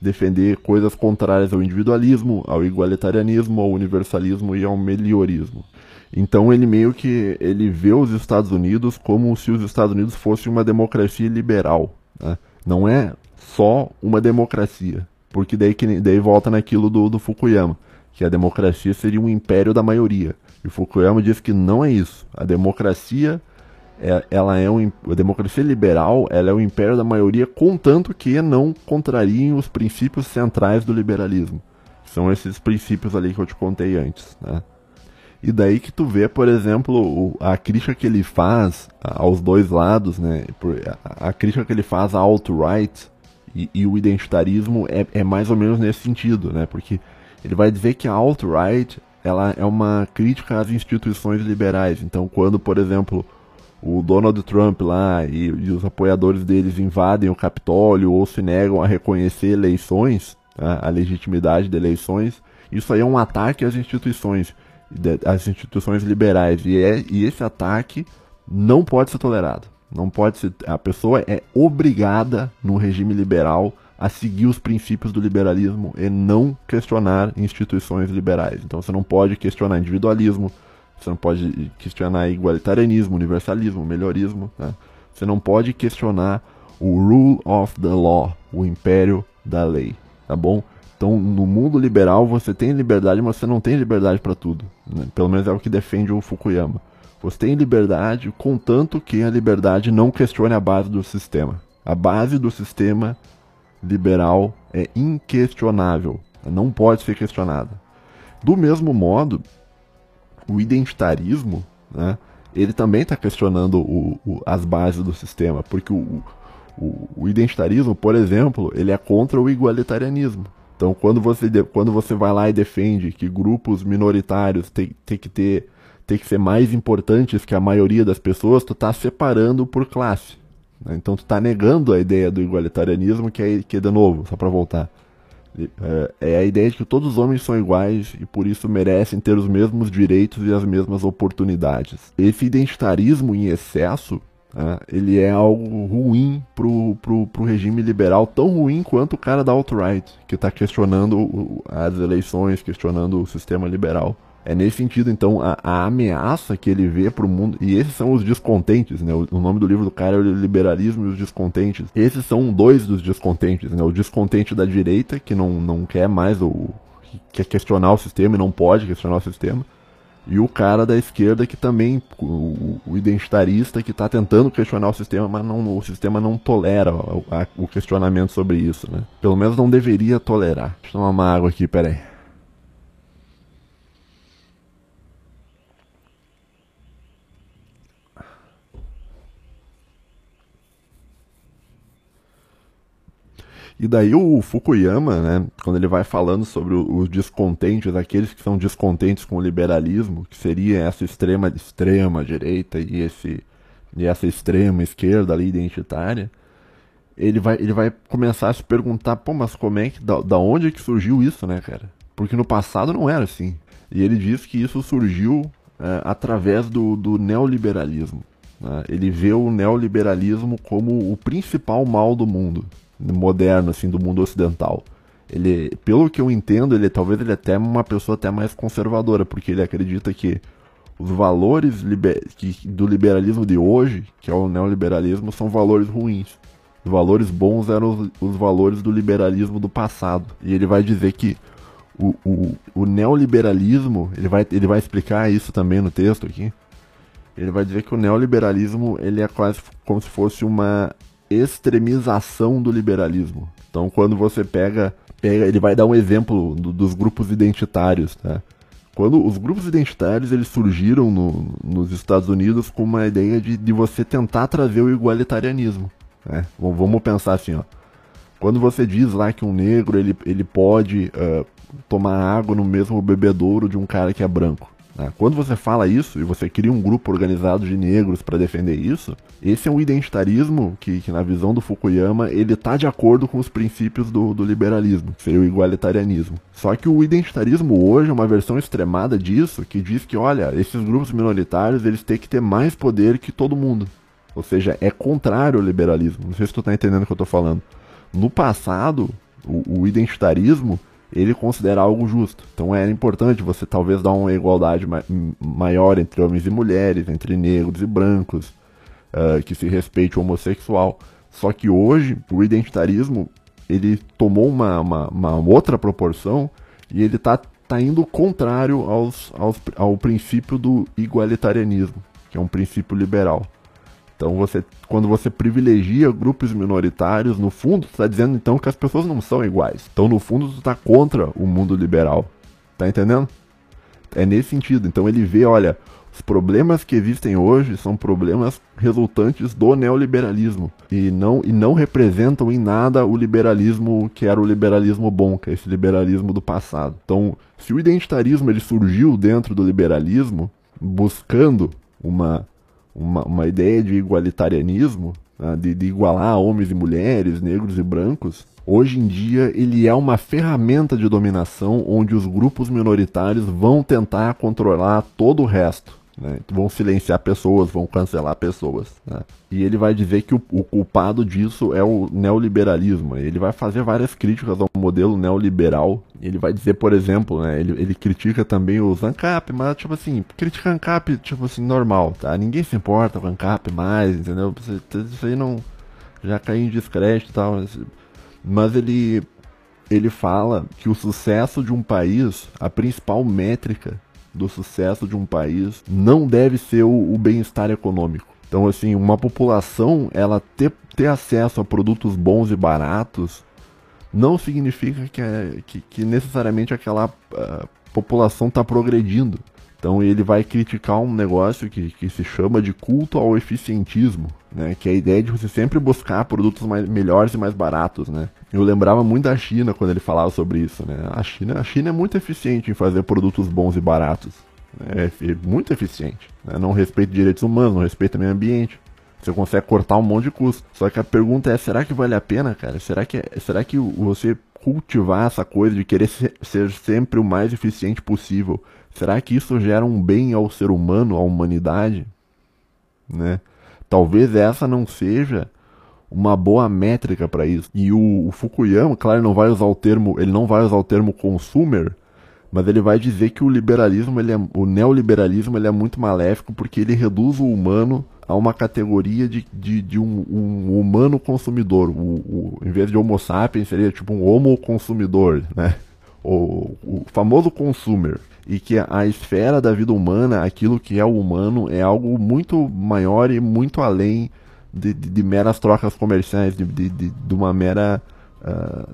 defender coisas contrárias ao individualismo, ao igualitarianismo, ao universalismo e ao melhorismo. Então, ele meio que ele vê os Estados Unidos como se os Estados Unidos fossem uma democracia liberal. Né? Não é só uma democracia porque daí, daí volta naquilo do, do Fukuyama, que a democracia seria um império da maioria. E Fukuyama diz que não é isso. A democracia é, ela é um, a democracia liberal ela é o império da maioria, contanto que não contrariem os princípios centrais do liberalismo. São esses princípios ali que eu te contei antes, né? E daí que tu vê, por exemplo, a crítica que ele faz aos dois lados, né? A crítica que ele faz à alt-right, e, e o identitarismo é, é, mais ou menos nesse sentido, né? Porque ele vai dizer que a alt-right ela é uma crítica às instituições liberais. Então, quando, por exemplo, o Donald Trump lá e, e os apoiadores deles invadem o Capitólio ou se negam a reconhecer eleições, tá? a legitimidade de eleições, isso aí é um ataque às instituições. às instituições liberais. E, é, e esse ataque não pode ser tolerado. Não pode ser. A pessoa é obrigada no regime liberal a seguir os princípios do liberalismo e não questionar instituições liberais. Então você não pode questionar individualismo, você não pode questionar igualitarianismo, universalismo, melhorismo. Né? Você não pode questionar o rule of the law, o império da lei, tá bom? Então, no mundo liberal, você tem liberdade, mas você não tem liberdade para tudo. Né? Pelo menos é o que defende o Fukuyama. Você tem liberdade, contanto que a liberdade não questione a base do sistema. A base do sistema liberal é inquestionável, não pode ser questionada. Do mesmo modo, o identitarismo, né, ele também está questionando o, o, as bases do sistema, porque o, o, identitarismo, por exemplo, ele é contra o igualitarianismo. Então, quando você, quando você vai lá e defende que grupos minoritários têm que ter ter que ser mais importantes que a maioria das pessoas, tu tá separando por classe. Né? Então tu tá negando a ideia do igualitarianismo, que é, que é de novo, só para voltar. É, é, a ideia de que todos os homens são iguais e por isso merecem ter os mesmos direitos e as mesmas oportunidades. Esse identitarismo em excesso, né, ele é algo ruim pro, pro, pro regime liberal, tão ruim quanto o cara da alt-right, que está questionando as eleições, questionando o sistema liberal. É nesse sentido, então, a, a ameaça que ele vê para o mundo, e esses são os descontentes, né? O, o, nome do livro do cara é o Liberalismo e os Descontentes. Esses são dois dos descontentes, né? O descontente da direita, que não, não quer mais, o, que quer questionar o sistema e não pode questionar o sistema. E o cara da esquerda que também, o, o identitarista que está tentando questionar o sistema, mas não, o sistema não tolera o, a, o questionamento sobre isso, né? Pelo menos não deveria tolerar. Deixa eu tomar uma água aqui, peraí. E daí o Fukuyama, né, quando ele vai falando sobre os descontentes, aqueles que são descontentes com o liberalismo, que seria essa extrema extrema direita e esse e essa extrema esquerda ali identitária, ele vai ele vai começar a se perguntar, pô, mas como é que da, da onde é que surgiu isso, né, cara? Porque no passado não era assim. E ele diz que isso surgiu é, através do, do neoliberalismo. Né? Ele vê o neoliberalismo como o principal mal do mundo moderno assim do mundo ocidental. Ele, pelo que eu entendo, ele talvez ele é até uma pessoa até mais conservadora, porque ele acredita que os valores liber, que, do liberalismo de hoje, que é o neoliberalismo, são valores ruins. Os valores bons eram os, os valores do liberalismo do passado. E ele vai dizer que o, o, o neoliberalismo, ele vai, ele vai explicar isso também no texto aqui. Ele vai dizer que o neoliberalismo ele é quase como se fosse uma extremização do liberalismo. Então, quando você pega, pega ele vai dar um exemplo do, dos grupos identitários, tá? Quando os grupos identitários eles surgiram no, nos Estados Unidos com uma ideia de, de você tentar trazer o igualitarianismo. Né? Vamos pensar assim, ó. Quando você diz lá que um negro ele, ele pode uh, tomar água no mesmo bebedouro de um cara que é branco, né? Quando você fala isso e você cria um grupo organizado de negros para defender isso, esse é um identitarismo que, que, na visão do Fukuyama, ele está de acordo com os princípios do, do liberalismo, que seria o igualitarianismo. Só que o identitarismo hoje é uma versão extremada disso, que diz que, olha, esses grupos minoritários eles têm que ter mais poder que todo mundo. Ou seja, é contrário ao liberalismo. Não sei se tu está entendendo o que eu estou falando. No passado, o, o identitarismo ele considera algo justo. Então era importante você talvez dar uma igualdade ma maior entre homens e mulheres, entre negros e brancos, uh, que se respeite o homossexual. Só que hoje o identitarismo ele tomou uma, uma, uma outra proporção e ele está tá indo contrário aos, aos, ao princípio do igualitarianismo, que é um princípio liberal. Então você, quando você privilegia grupos minoritários, no fundo tu está dizendo então que as pessoas não são iguais. Então no fundo tu está contra o mundo liberal. Tá entendendo? É nesse sentido. Então ele vê, olha, os problemas que existem hoje são problemas resultantes do neoliberalismo e não, e não representam em nada o liberalismo que era o liberalismo bom, que é esse liberalismo do passado. Então, se o identitarismo ele surgiu dentro do liberalismo, buscando uma uma, uma ideia de igualitarianismo, né, de, de, igualar homens e mulheres, negros e brancos, Hoje em dia, ele é uma ferramenta de dominação onde os grupos minoritários vão tentar controlar todo o resto. Né? Vão silenciar pessoas, vão cancelar pessoas. Né? E ele vai dizer que o, o, culpado disso é o neoliberalismo. Ele vai fazer várias críticas ao modelo neoliberal. Ele vai dizer, por exemplo, né, ele, ele critica também os ANCAP, mas tipo assim, critica ANCAP, tipo assim, normal, tá? Ninguém se importa com ANCAP mais, entendeu? Isso aí não. Já caiu em descrédito e tal. Mas ele. Ele fala que o sucesso de um país, a principal métrica do sucesso de um país não deve ser o, o bem-estar econômico. Então, assim, uma população, ela ter, ter acesso a produtos bons e baratos não significa que, é, que, que necessariamente aquela uh, população está progredindo. Então ele vai criticar um negócio que, que se chama de culto ao eficientismo, né? Que é a ideia de você sempre buscar produtos mais, melhores e mais baratos, né? Eu lembrava muito da China quando ele falava sobre isso, né? A China, a China é muito eficiente em fazer produtos bons e baratos. Né? É, muito eficiente. Né? Não respeita direitos humanos, não respeita meio ambiente. Você consegue cortar um monte de custo. Só que a pergunta é, será que vale a pena, cara? Será que, é, será que você cultivar essa coisa de querer ser, ser sempre o mais eficiente possível Será que isso gera um bem ao ser humano, à humanidade? Né? Talvez essa não seja uma boa métrica para isso. E o, o, Fukuyama, claro, não vai usar o termo, ele não vai usar o termo consumer, mas ele vai dizer que o liberalismo, ele é, o neoliberalismo, ele é muito maléfico porque ele reduz o humano a uma categoria de, de, de um, um, humano consumidor. O, o, em vez de Homo sapiens, seria tipo um homo consumidor, né? O, o famoso consumer e que a esfera da vida humana, aquilo que é o humano, é algo muito maior e muito além de, de, de meras trocas comerciais, de, de uma mera uh,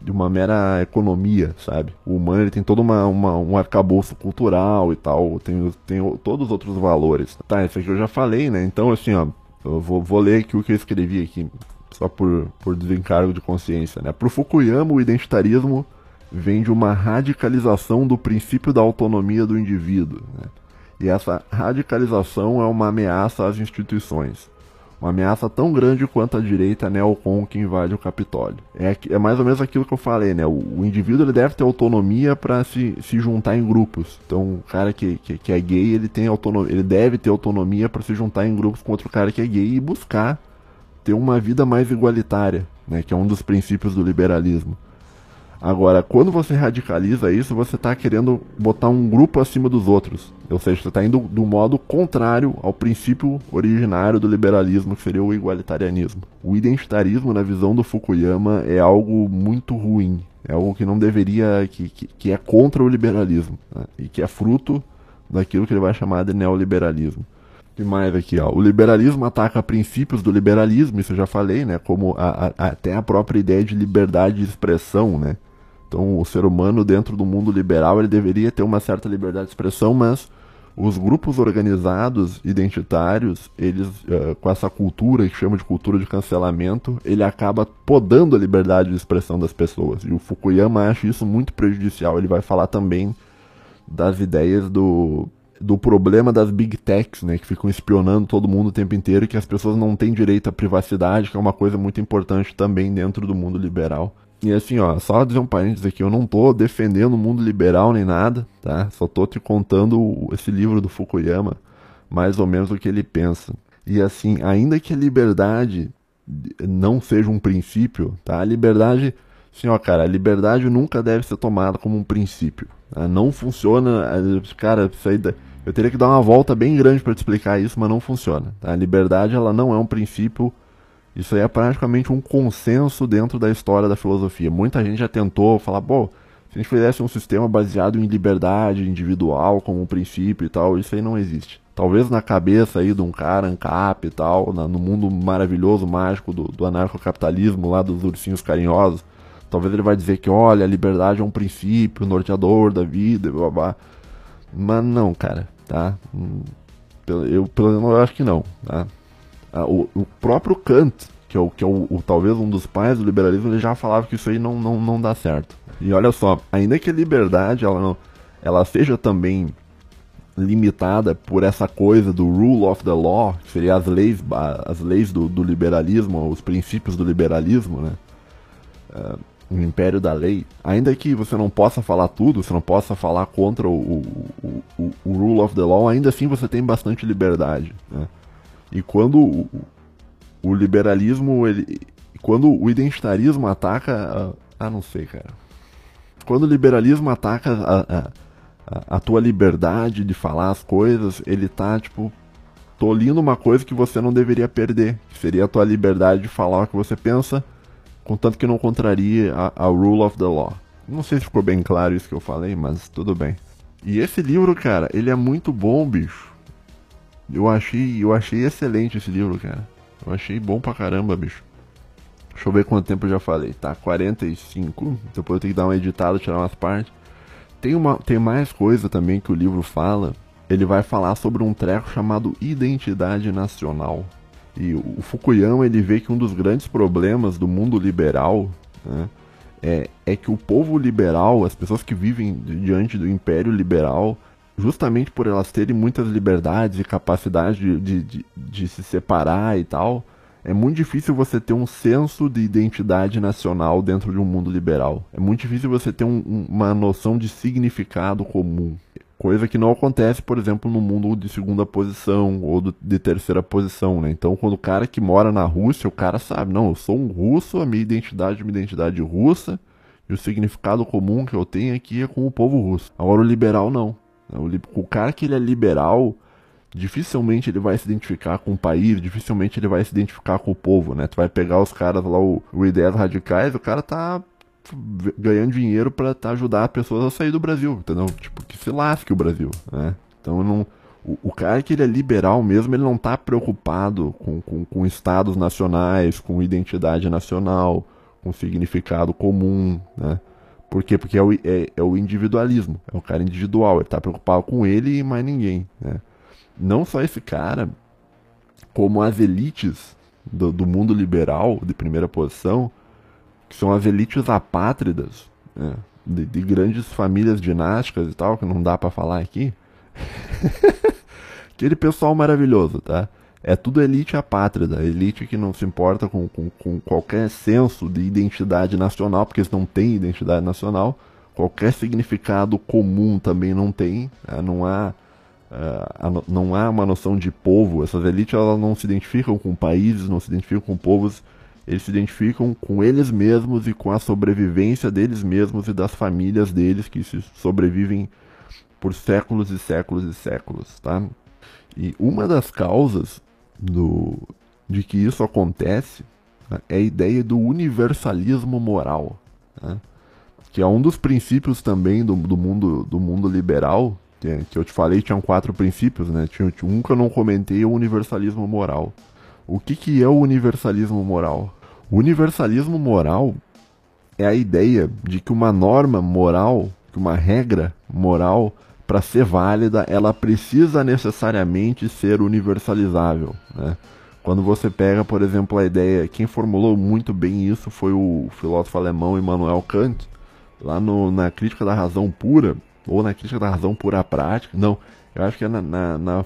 de, uma mera economia, sabe? O humano ele tem todo uma, uma, um arcabouço cultural e tal, tem, tem todos os outros valores. Tá, isso aqui eu já falei, né? Então, assim, ó, eu vou, vou ler aqui o que eu escrevi aqui, só por, por desencargo de consciência, né? Pro Fukuyama, o identitarismo vem de uma radicalização do princípio da autonomia do indivíduo. Né? E essa radicalização é uma ameaça às instituições. Uma ameaça tão grande quanto a direita neocon que invade o Capitólio. É, é mais ou menos aquilo que eu falei, né? O, o indivíduo ele deve ter autonomia para se, se juntar em grupos. Então, o cara que, que, que é gay, ele tem autonomia, ele deve ter autonomia para se juntar em grupos com outro cara que é gay e buscar ter uma vida mais igualitária, né? Que é um dos princípios do liberalismo. Agora, quando você radicaliza isso, você está querendo botar um grupo acima dos outros. Ou seja, você está indo do modo contrário ao princípio originário do liberalismo, que seria o igualitarianismo. O identitarismo, na visão do Fukuyama, é algo muito ruim. É algo que não deveria. que, que, que é contra o liberalismo. Né? E que é fruto daquilo que ele vai chamar de neoliberalismo. que mais aqui, ó? O liberalismo ataca princípios do liberalismo, isso eu já falei, né? Como a, a, até a própria ideia de liberdade de expressão, né? Então, o ser humano dentro do mundo liberal ele deveria ter uma certa liberdade de expressão, mas os grupos organizados identitários, eles uh, com essa cultura que chama de cultura de cancelamento, ele acaba podando a liberdade de expressão das pessoas. E o Fukuyama acha isso muito prejudicial. Ele vai falar também das ideias do do problema das big techs, né, que ficam espionando todo mundo o tempo inteiro que as pessoas não têm direito à privacidade, que é uma coisa muito importante também dentro do mundo liberal. E assim, ó, só dizer um parênteses aqui, eu não tô defendendo o mundo liberal nem nada, tá? Só tô te contando esse livro do Fukuyama, mais ou menos o que ele pensa. E assim, ainda que a liberdade não seja um princípio, tá? A liberdade, assim, ó, cara, a liberdade nunca deve ser tomada como um princípio. Tá? Não funciona, cara, isso aí, eu teria que dar uma volta bem grande para te explicar isso, mas não funciona. Tá? A liberdade, ela não é um princípio isso aí é praticamente um consenso dentro da história da filosofia. Muita gente já tentou falar, pô, se a gente fizesse um sistema baseado em liberdade individual como um princípio e tal, isso aí não existe. Talvez na cabeça aí de um cara, ANCAP e tal, na, no mundo maravilhoso, mágico do, do anarcocapitalismo lá dos ursinhos carinhosos, talvez ele vai dizer que, olha, a liberdade é um princípio norteador da vida, blá blá. Mas não, cara, tá? Hum, eu, pelo menos eu acho que não, tá? Ah, o, o, próprio Kant, que é, o, que é o, o, talvez um dos pais do liberalismo, ele já falava que isso aí não, não, não dá certo. E olha só, ainda que a liberdade ela, ela seja também limitada por essa coisa do rule of the law, que seria as leis, as leis do, do liberalismo, os princípios do liberalismo, né? uh, o império da lei, ainda que você não possa falar tudo, você não possa falar contra o, o, o, o rule of the law, ainda assim você tem bastante liberdade. Né? E quando o, o liberalismo, ele, quando o identitarismo ataca, ah, não sei, cara. Quando o liberalismo ataca a, a, a tua liberdade de falar as coisas, ele tá tipo tolindo uma coisa que você não deveria perder, que seria a tua liberdade de falar o que você pensa contanto que não contraria a, a rule of the law. Não sei se ficou bem claro isso que eu falei, mas tudo bem. E esse livro, cara, ele é muito bom, bicho. Eu achei, eu achei excelente esse livro, cara. Eu achei bom pra caramba, bicho. Deixa eu ver quanto tempo eu já falei. Tá, 45. Depois eu tenho que dar uma editada, tirar umas partes. Tem, uma, tem mais coisa também que o livro fala. Ele vai falar sobre um treco chamado identidade nacional. E o Fukuyama ele vê que um dos grandes problemas do mundo liberal né, é, é que o povo liberal, as pessoas que vivem diante do império liberal, justamente por elas terem muitas liberdades e capacidade de, de, de, de se separar e tal, é muito difícil você ter um senso de identidade nacional dentro de um mundo liberal. É muito difícil você ter um, uma noção de significado comum. Coisa que não acontece, por exemplo, no mundo de segunda posição ou do, de terceira posição, né? Então, quando o cara que mora na Rússia, o cara sabe, não, eu sou um russo, a minha identidade é uma identidade russa, e o significado comum que eu tenho aqui é com o povo russo. Agora, o liberal não. O, cara que ele é liberal, dificilmente ele vai se identificar com o país, dificilmente ele vai se identificar com o povo, né? Tu vai pegar os caras lá, o, o Ideias Radicais, o cara tá ganhando dinheiro para tá, ajudar pessoas a sair do Brasil, entendeu? Tipo, que se lasque o Brasil, né? Então não, o, o, cara que ele é liberal mesmo, ele não tá preocupado com, com, com estados nacionais, com identidade nacional, com significado comum, né? Por quê? Porque é o, é, é o individualismo, é o cara individual, ele tá preocupado com ele e mais ninguém, né? Não só esse cara, como as elites do, do mundo liberal, de primeira posição, que são as elites apátridas, né, de, de, grandes famílias dinásticas e tal, que não dá para falar aqui. Aquele pessoal maravilhoso, tá? É tudo elite apátrida, elite que não se importa com, com, com, qualquer senso de identidade nacional, porque eles não têm identidade nacional, qualquer significado comum também não tem, né? não há uh, não há uma noção de povo, essas elites elas não se identificam com países, não se identificam com povos, eles se identificam com eles mesmos e com a sobrevivência deles mesmos e das famílias deles que se sobrevivem por séculos e séculos e séculos, tá? E uma das causas do, de que isso acontece né, é a ideia do universalismo moral, né? que é um dos princípios também do, do, mundo, do mundo liberal, que eu te falei tinham quatro princípios, né? Tinha um que eu não comentei, o universalismo moral. O que, que é o universalismo moral? O universalismo moral é a ideia de que uma norma moral, que uma regra moral, para ser válida, ela precisa necessariamente ser universalizável. Né? Quando você pega, por exemplo, a ideia, quem formulou muito bem isso foi o filósofo alemão Immanuel Kant, lá no, na Crítica da Razão Pura, ou na Crítica da Razão Pura Prática, não, eu acho que é na, na, na,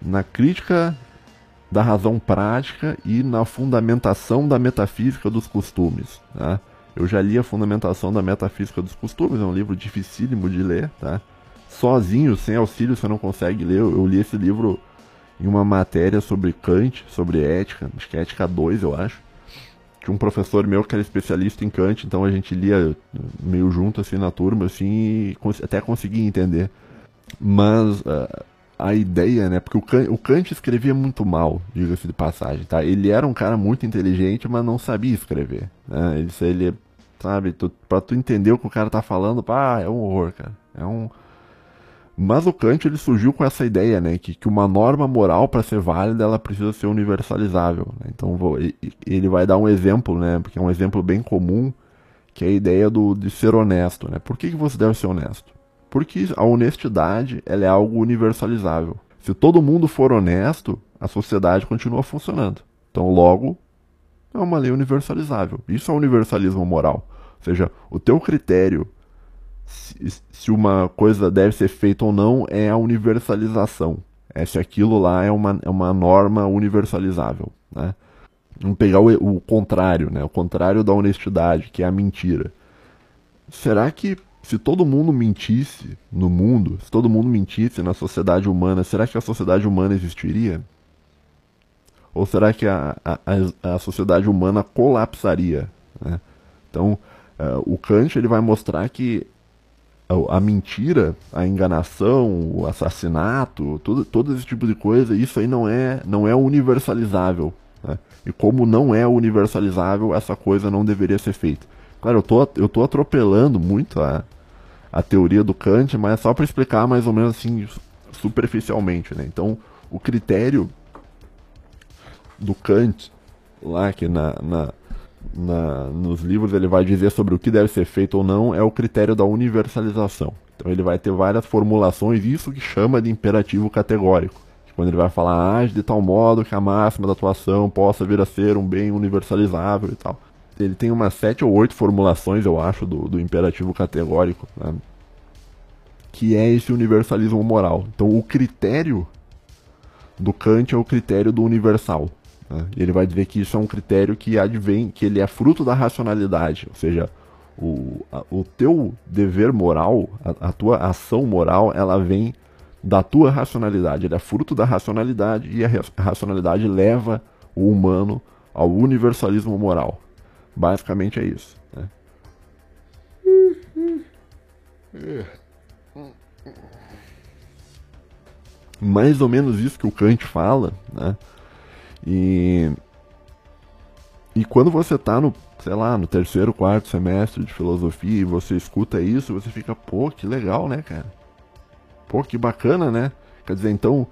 na Crítica da razão prática e na fundamentação da metafísica dos costumes. Tá? Eu já li a fundamentação da metafísica dos costumes, é um livro dificílimo de ler, tá? Sozinho, sem auxílio, você não consegue ler. Eu li esse livro em uma matéria sobre Kant, sobre ética, acho que é ética 2, eu acho. Tinha um professor meu que era especialista em Kant, então a gente lia meio junto assim na turma, assim, e até conseguia entender. Mas uh, a ideia, né? Porque o Kant, o Kant escrevia muito mal, diga-se de passagem, tá? Ele era um cara muito inteligente, mas não sabia escrever, né? Ele, ele sabe, tu, pra tu entender o que o cara tá falando, pá, é um horror, cara. É um... Mas o Kant, ele surgiu com essa ideia, né? Que, que uma norma moral, para ser válida, ela precisa ser universalizável. Né? Então, vou, ele vai dar um exemplo, né? Porque é um exemplo bem comum, que é a ideia do, de ser honesto, né? Por que, que você deve ser honesto? Porque a honestidade ela é algo universalizável. Se todo mundo for honesto, a sociedade continua funcionando. Então, logo, é uma lei universalizável. Isso é universalismo moral. Ou seja, o teu critério se, uma coisa deve ser feita ou não é a universalização. É se aquilo lá é uma, é uma norma universalizável. Né? Vamos pegar o, o contrário, né? O contrário da honestidade, que é a mentira. Será que se todo mundo mentisse no mundo, se todo mundo mentisse na sociedade humana, será que a sociedade humana existiria? Ou será que a, a, a sociedade humana colapsaria? Né? Então, uh, o Kant ele vai mostrar que a, mentira, a enganação, o assassinato, todo, todo esse tipo de coisa, isso aí não é, não é universalizável. Né? E como não é universalizável, essa coisa não deveria ser feita. Claro, eu tô, eu tô atropelando muito a, a teoria do Kant, mas só para explicar mais ou menos assim, superficialmente. Né? Então, o critério do Kant, lá que na, na, na, nos livros ele vai dizer sobre o que deve ser feito ou não, é o critério da universalização. Então ele vai ter várias formulações, isso que chama de imperativo categórico. Quando ele vai falar, age de tal modo que a máxima da atuação possa vir a ser um bem universalizável e tal. Ele tem umas sete ou oito formulações, eu acho, do, do imperativo categórico, né? que é esse universalismo moral. Então o critério do Kant é o critério do universal. Né? E ele vai dizer que isso é um critério que advém, que ele é fruto da racionalidade, ou seja, o, a, o teu dever moral, a, a, tua ação moral, ela vem da tua racionalidade, ele é fruto da racionalidade e a, racionalidade leva o humano ao universalismo moral. Basicamente é isso. Né? Mais ou menos isso que o Kant fala, né? E, e quando você está no, sei lá, no terceiro, quarto semestre de filosofia e você escuta isso, você fica, pô, que legal, né, cara? Pô, que bacana, né? Quer dizer, então,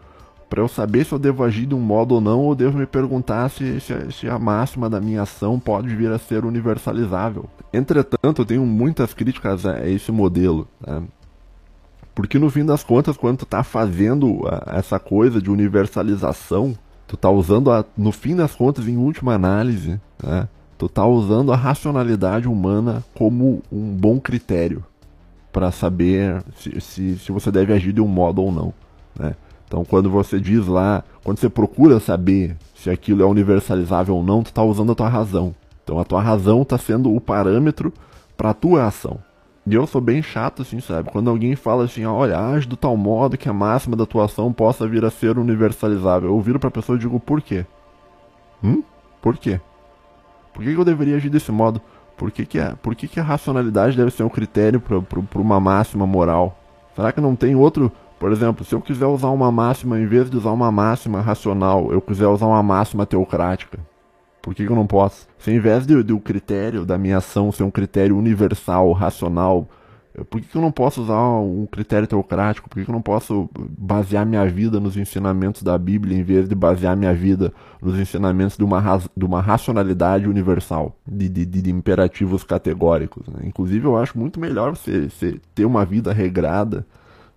para eu saber se eu devo agir de um modo ou não, eu devo me perguntar se, se, se, a máxima da minha ação pode vir a ser universalizável. Entretanto, eu tenho muitas críticas a esse modelo. Né? Porque no fim das contas, quando tu tá fazendo essa coisa de universalização, tu tá usando, a, no fim das contas, em última análise, né, tu tá usando a racionalidade humana como um bom critério para saber se, se, se, você deve agir de um modo ou não. Né? Então, quando você diz lá, quando você procura saber se aquilo é universalizável ou não, tu tá usando a tua razão. Então, a tua razão está sendo o parâmetro para a tua ação. E eu sou bem chato, assim, sabe? Quando alguém fala assim, olha, age do tal modo que a máxima da atuação possa vir a ser universalizável. Eu viro pra pessoa e digo, por quê? Hum? Por quê? Por que, que eu deveria agir desse modo? Por que, que, a, por que, que a racionalidade deve ser um critério para uma máxima moral? Será que não tem outro? Por exemplo, se eu quiser usar uma máxima, em vez de usar uma máxima racional, eu quiser usar uma máxima teocrática, por que, que eu não posso? Se ao invés do, do critério da minha ação ser um critério universal, racional, por que, que eu não posso usar um critério teocrático? Por que, que eu não posso basear minha vida nos ensinamentos da Bíblia em vez de basear minha vida nos ensinamentos de uma, de uma racionalidade universal, de, de, de imperativos categóricos? Né? Inclusive, eu acho muito melhor você, você ter uma vida regrada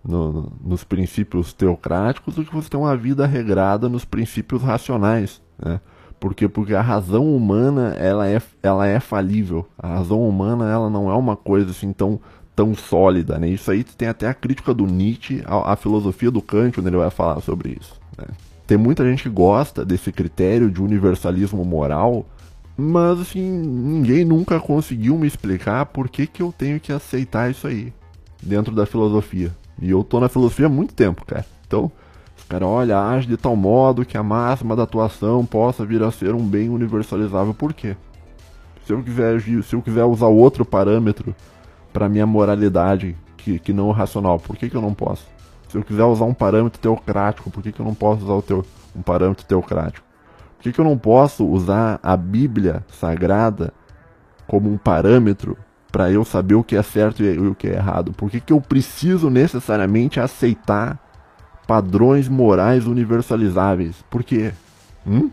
no, no, nos princípios teocráticos do que você ter uma vida regrada nos princípios racionais. Né? Por quê? Porque a razão humana, ela é, ela é falível. A razão humana, ela não é uma coisa assim tão, tão sólida, né? Isso aí tem até a crítica do Nietzsche à, à filosofia do Kant, onde ele vai falar sobre isso. Né? Tem muita gente que gosta desse critério de universalismo moral, mas assim, ninguém nunca conseguiu me explicar por que, que eu tenho que aceitar isso aí dentro da filosofia. E eu tô na filosofia há muito tempo, cara. Então, Olha, age de tal modo que a máxima da atuação possa vir a ser um bem universalizável. Por quê? Se eu quiser, se eu quiser usar outro parâmetro para minha moralidade que, que não é racional, por que, que eu não posso? Se eu quiser usar um parâmetro teocrático, por que, que eu não posso usar o teu, um parâmetro teocrático? Por que, que eu não posso usar a Bíblia Sagrada como um parâmetro para eu saber o que é certo e o que é errado? Por que, que eu preciso necessariamente aceitar padrões morais universalizáveis. Por quê? Hum?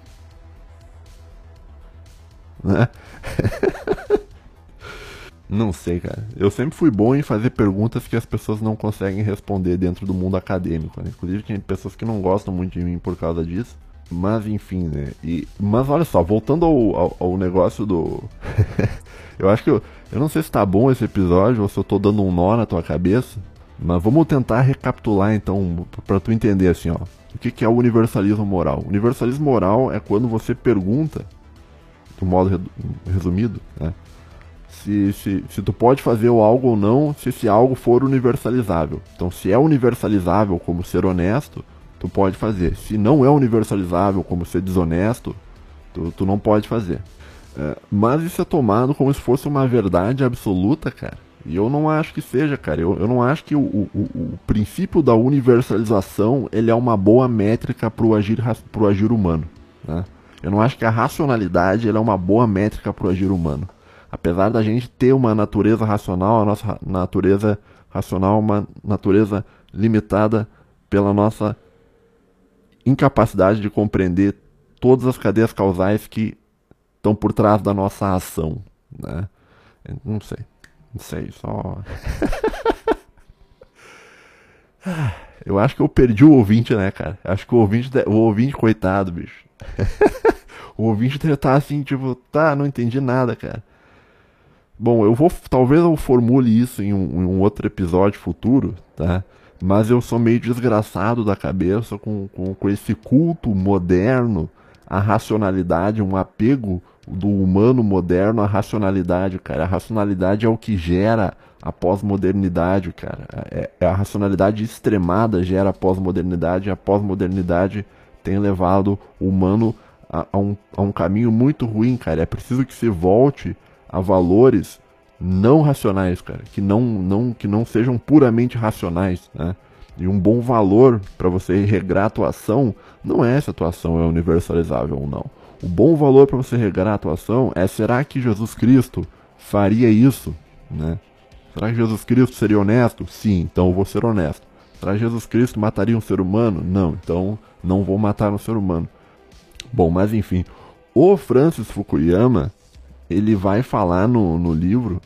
Né? não sei, cara. Eu sempre fui bom em fazer perguntas que as pessoas não conseguem responder dentro do mundo acadêmico. Né? Inclusive, tem pessoas que não gostam muito de mim por causa disso. Mas enfim, né? E, mas olha só, voltando ao, ao, ao negócio do. eu acho que eu, eu não sei se tá bom esse episódio ou se eu tô dando um nó na tua cabeça. Mas vamos tentar recapitular então, para tu entender assim, ó. O que, que é o universalismo moral? Universalismo moral é quando você pergunta de um modo resumido, né? Se, se, se tu pode fazer algo ou não, se esse algo for universalizável. Então, se é universalizável como ser honesto, tu pode fazer. Se não é universalizável como ser desonesto, tu, tu não pode fazer. É, mas isso é tomado como se fosse uma verdade absoluta, cara. E eu não acho que seja, cara. Eu, eu não acho que o, o, o princípio da universalização ele é uma boa métrica para o agir, agir humano. Né? Eu não acho que a racionalidade é uma boa métrica para o agir humano. Apesar da gente ter uma natureza racional, a nossa natureza racional é uma natureza limitada pela nossa incapacidade de compreender todas as cadeias causais que estão por trás da nossa ação. Né? Não sei. Não sei, só. eu acho que eu perdi o ouvinte, né, cara? Acho que o ouvinte, o ouvinte coitado, bicho. o ouvinte deve estar assim, tipo, tá, não entendi nada, cara. Bom, eu vou. Talvez eu formule isso em um, em um outro episódio futuro, tá? Mas eu sou meio desgraçado da cabeça com, com, com esse culto moderno à racionalidade, um apego do humano moderno à racionalidade, cara. A racionalidade é o que gera a pós-modernidade, cara. É, é, a racionalidade extremada gera a pós-modernidade, a pós-modernidade tem levado o humano a, a, um, a um caminho muito ruim, cara. É preciso que se volte a valores não racionais, cara, que não, não, que não sejam puramente racionais, né? E um bom valor para você regrar a atuação não é se a atuação é universalizável ou não. O bom valor para você regrar a atuação é será que Jesus Cristo faria isso, né? Será que Jesus Cristo seria honesto? Sim, então eu vou ser honesto. Será que Jesus Cristo mataria um ser humano? Não, então não vou matar um ser humano. Bom, mas enfim, o Francis Fukuyama, ele vai falar no, no livro,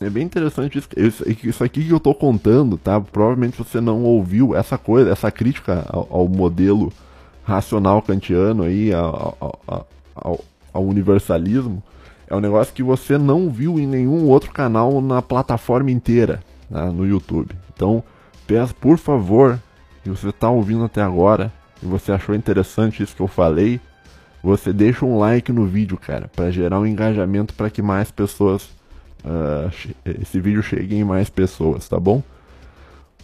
é bem interessante isso, isso aqui que eu estou contando, tá? Provavelmente você não ouviu essa coisa, essa crítica ao, ao modelo racional kantiano aí, ao, ao, ao, ao universalismo, é um negócio que você não viu em nenhum outro canal na plataforma inteira, né, no YouTube. Então, peço por favor, se você está ouvindo até agora e você achou interessante isso que eu falei, você deixa um like no vídeo, cara, para gerar um engajamento para que mais pessoas uh, esse vídeo chegue em mais pessoas, tá bom?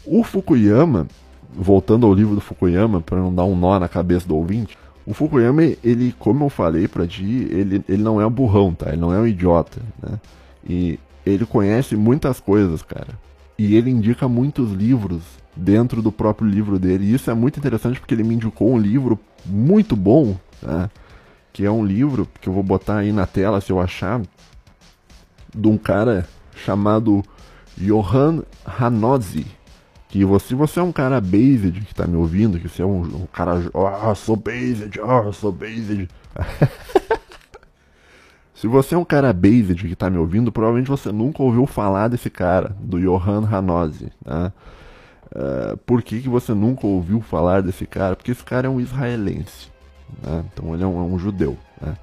O Fukuyama, voltando ao livro do Fukuyama, para não dar um nó na cabeça do ouvinte, o Fukuyama, ele, como eu falei pra ti, ele, ele não é um burrão, tá? Ele não é um idiota, né? E ele conhece muitas coisas, cara. E ele indica muitos livros dentro do próprio livro dele. E isso é muito interessante porque ele me indicou um livro muito bom, tá? Que é um livro que eu vou botar aí na tela se eu achar, de um cara chamado Johan Hanozzi que você, você é um cara based que tá me ouvindo, que você é um, um cara, ah, oh, sou based, ah, oh, sou based. Se você é um cara based que tá me ouvindo, provavelmente você nunca ouviu falar desse cara, do Johan Hanozzi, né? Uh, por que, que você nunca ouviu falar desse cara? Porque esse cara é um israelense, né? então ele é um, é um judeu. Né?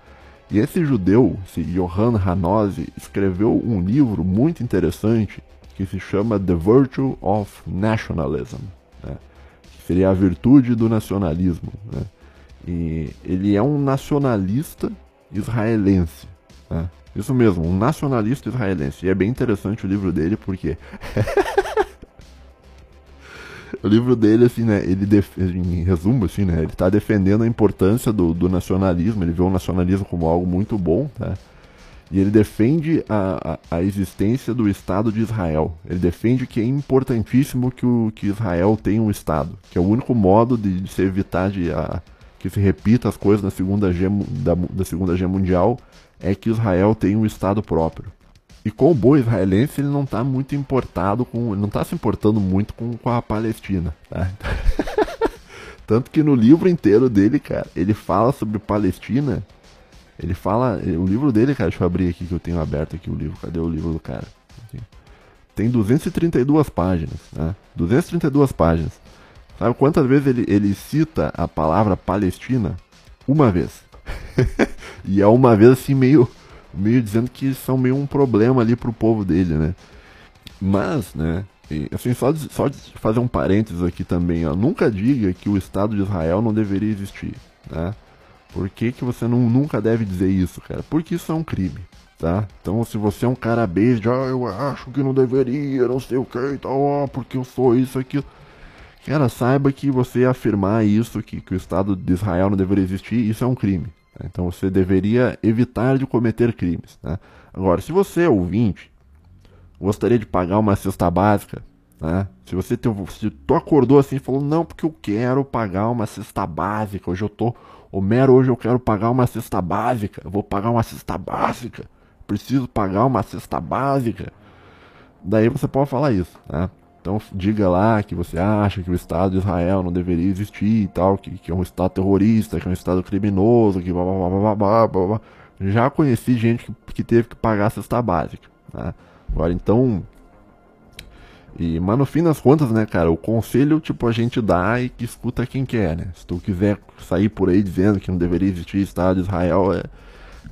E esse judeu, esse Johan Hanozzi, escreveu um livro muito interessante que se chama The Virtue of Nationalism, né? que seria a virtude do nacionalismo. Né? E ele é um nacionalista israelense. Né? Isso mesmo, um nacionalista israelense. E é bem interessante o livro dele porque. o livro dele, assim, né, ele def... em resumo, assim, né, ele está defendendo a importância do, do, nacionalismo, ele vê o nacionalismo como algo muito bom, tá? E ele defende a, a, a, existência do Estado de Israel. Ele defende que é importantíssimo que, o, que Israel tenha um Estado, que é o único modo de, de se evitar de, a, que se repita as coisas na segunda G, da, da Segunda Guerra Mundial, é que Israel tenha um Estado próprio. E com o bom israelense, ele não está muito importado com. Não está se importando muito com, com a Palestina. Tá? Tanto que no livro inteiro dele, cara, ele fala sobre Palestina ele fala. O livro dele, cara, deixa eu abrir aqui que eu tenho aberto aqui o livro. Cadê o livro do cara? Tem 232 páginas, né? 232 páginas. Sabe quantas vezes ele, ele cita a palavra Palestina? Uma vez. e é uma vez assim meio, meio dizendo que são meio um problema ali pro povo dele, né? Mas, né? Assim, só só fazer um parênteses aqui também, ó, nunca diga que o Estado de Israel não deveria existir, né? Por que, que você não, nunca deve dizer isso, cara? Porque isso é um crime, tá? Então, se você é um cara beijo, ah, eu acho que não deveria, não sei o que e tal, ah, porque eu sou isso, aquilo. Cara, saiba que você afirmar isso, que, que o Estado de Israel não deveria existir, isso é um crime. Tá? Então você deveria evitar de cometer crimes. Né? Agora, se você é ouvinte, gostaria de pagar uma cesta básica, né? se você te, se tu acordou assim e falou, não, porque eu quero pagar uma cesta básica, hoje eu tô, Homero, hoje eu quero pagar uma cesta básica, eu vou pagar uma cesta básica, preciso pagar uma cesta básica. Daí você pode falar isso, né? Então diga lá que você acha que o Estado de Israel não deveria existir e tal, que, que é um Estado terrorista, que é um Estado criminoso, que blá blá blá blá blá blá. Já conheci gente que, que teve que pagar a cesta básica. Né? Agora então. E, mas no fim das contas, né, cara, o conselho, tipo, a gente dá e que escuta quem quer, né? Se tu quiser sair por aí dizendo que não deveria existir Estado de Israel, é,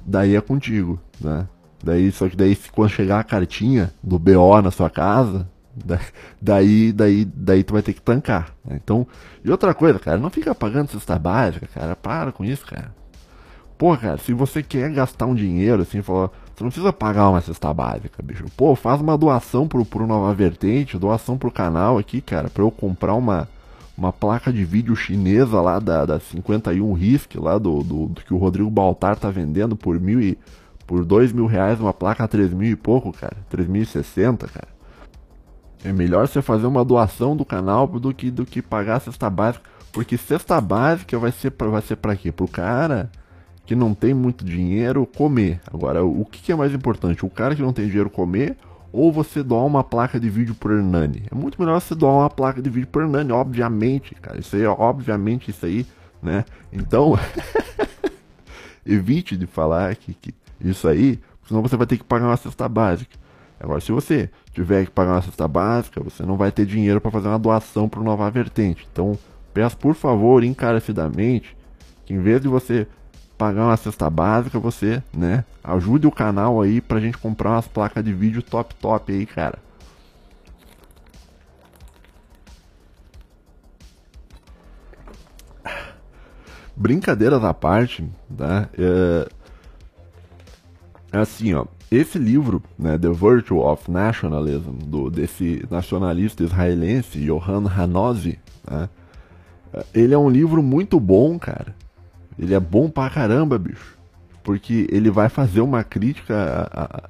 daí é contigo, né? Daí, só que daí, quando chegar a cartinha do BO na sua casa, daí, daí, daí tu vai ter que tancar. Né? Então, e outra coisa, cara, não fica pagando cesta básica, cara. Para com isso, cara. Pô, cara, se você quer gastar um dinheiro, assim, falou, você não precisa pagar uma cesta básica, bicho. Pô, faz uma doação pro, pro Nova Vertente, doação pro canal aqui, cara, pra eu comprar uma, uma placa de vídeo chinesa lá da, da 51 RISC, lá do, do, do, que o Rodrigo Baltar tá vendendo por mil e. Por dois mil reais uma placa a três mil e pouco, cara. Três mil e sessenta, cara. É melhor você fazer uma doação do canal do que, do que pagar a cesta básica. Porque cesta básica vai ser pra, vai ser pra quê? Pro cara que não tem muito dinheiro comer. Agora, o que, é mais importante? O cara que não tem dinheiro comer ou você doar uma placa de vídeo por Hernani? É muito melhor você doar uma placa de vídeo por Hernani, obviamente, cara. Isso aí, obviamente, isso aí, né? Então, evite de falar que, que isso aí, senão você vai ter que pagar uma cesta básica. Agora, se você tiver que pagar uma cesta básica, você não vai ter dinheiro para fazer uma doação para o Nova Vertente. Então, peço por favor, encarecidamente, que em vez de você pagar uma cesta básica, você, né, ajude o canal aí pra gente comprar umas placas de vídeo top top aí, cara. Brincadeiras à parte, tá? É, é assim, ó esse livro, né, The Virtue of Nationalism, do, desse nacionalista israelense, Johan Hanozi, né, ele é um livro muito bom, cara. Ele é bom pra caramba, bicho. Porque ele vai fazer uma crítica a,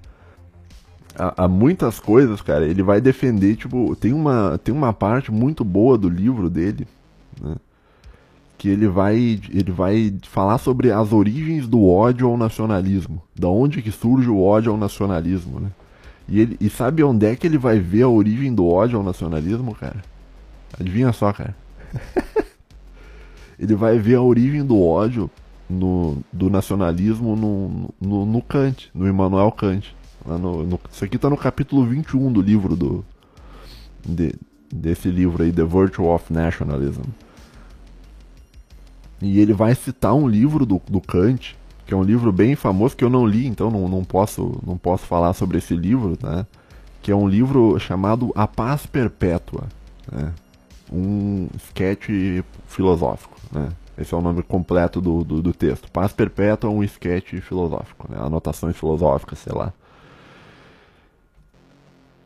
a, a, muitas coisas, cara. Ele vai defender, tipo, tem uma, tem uma parte muito boa do livro dele, né? que ele vai, ele vai falar sobre as origens do ódio ao nacionalismo, da onde que surge o ódio ao nacionalismo, né? E, ele, e sabe onde é que ele vai ver a origem do ódio ao nacionalismo, cara? Adivinha só, cara. ele vai ver a origem do ódio no, do nacionalismo no, no, no Kant, no Immanuel Kant. No, no, isso aqui está no capítulo 21 do livro do de, desse livro aí, The Virtue of Nationalism. E ele vai citar um livro do, do Kant, que é um livro bem famoso que eu não li, então não, não, posso, não posso falar sobre esse livro, né? Que é um livro chamado A Paz Perpétua, né? um sketch filosófico, né? Esse é o nome completo do, do, do texto. Paz Perpétua, um sketch filosófico, né? Anotações filosóficas, sei lá.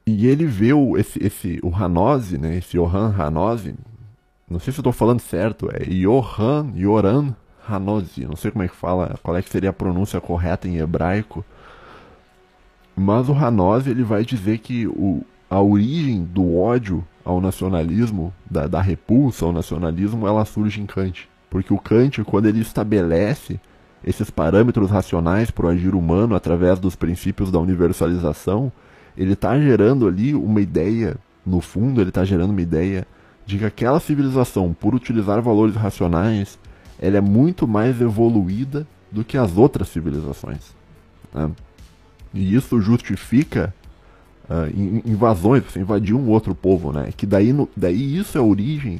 E ele vê o, esse, esse, o Hanose, né? Esse Johan Hanose, não sei se eu estou falando certo, é Johan, Yoran Hanozi, não sei como é que fala, qual é que seria a pronúncia correta em hebraico. Mas o Hanozi ele vai dizer que o, a origem do ódio ao nacionalismo, da, da repulsa ao nacionalismo, ela surge em Kant. Porque o Kant, quando ele estabelece esses parâmetros racionais para o agir humano através dos princípios da universalização, ele está gerando ali uma ideia, no fundo, ele está gerando uma ideia de que aquela civilização, por utilizar valores racionais, ela é muito mais evoluída do que as outras civilizações. Né? E isso justifica uh, invasões, você invadir um outro povo, né? Que daí, no, daí isso é a origem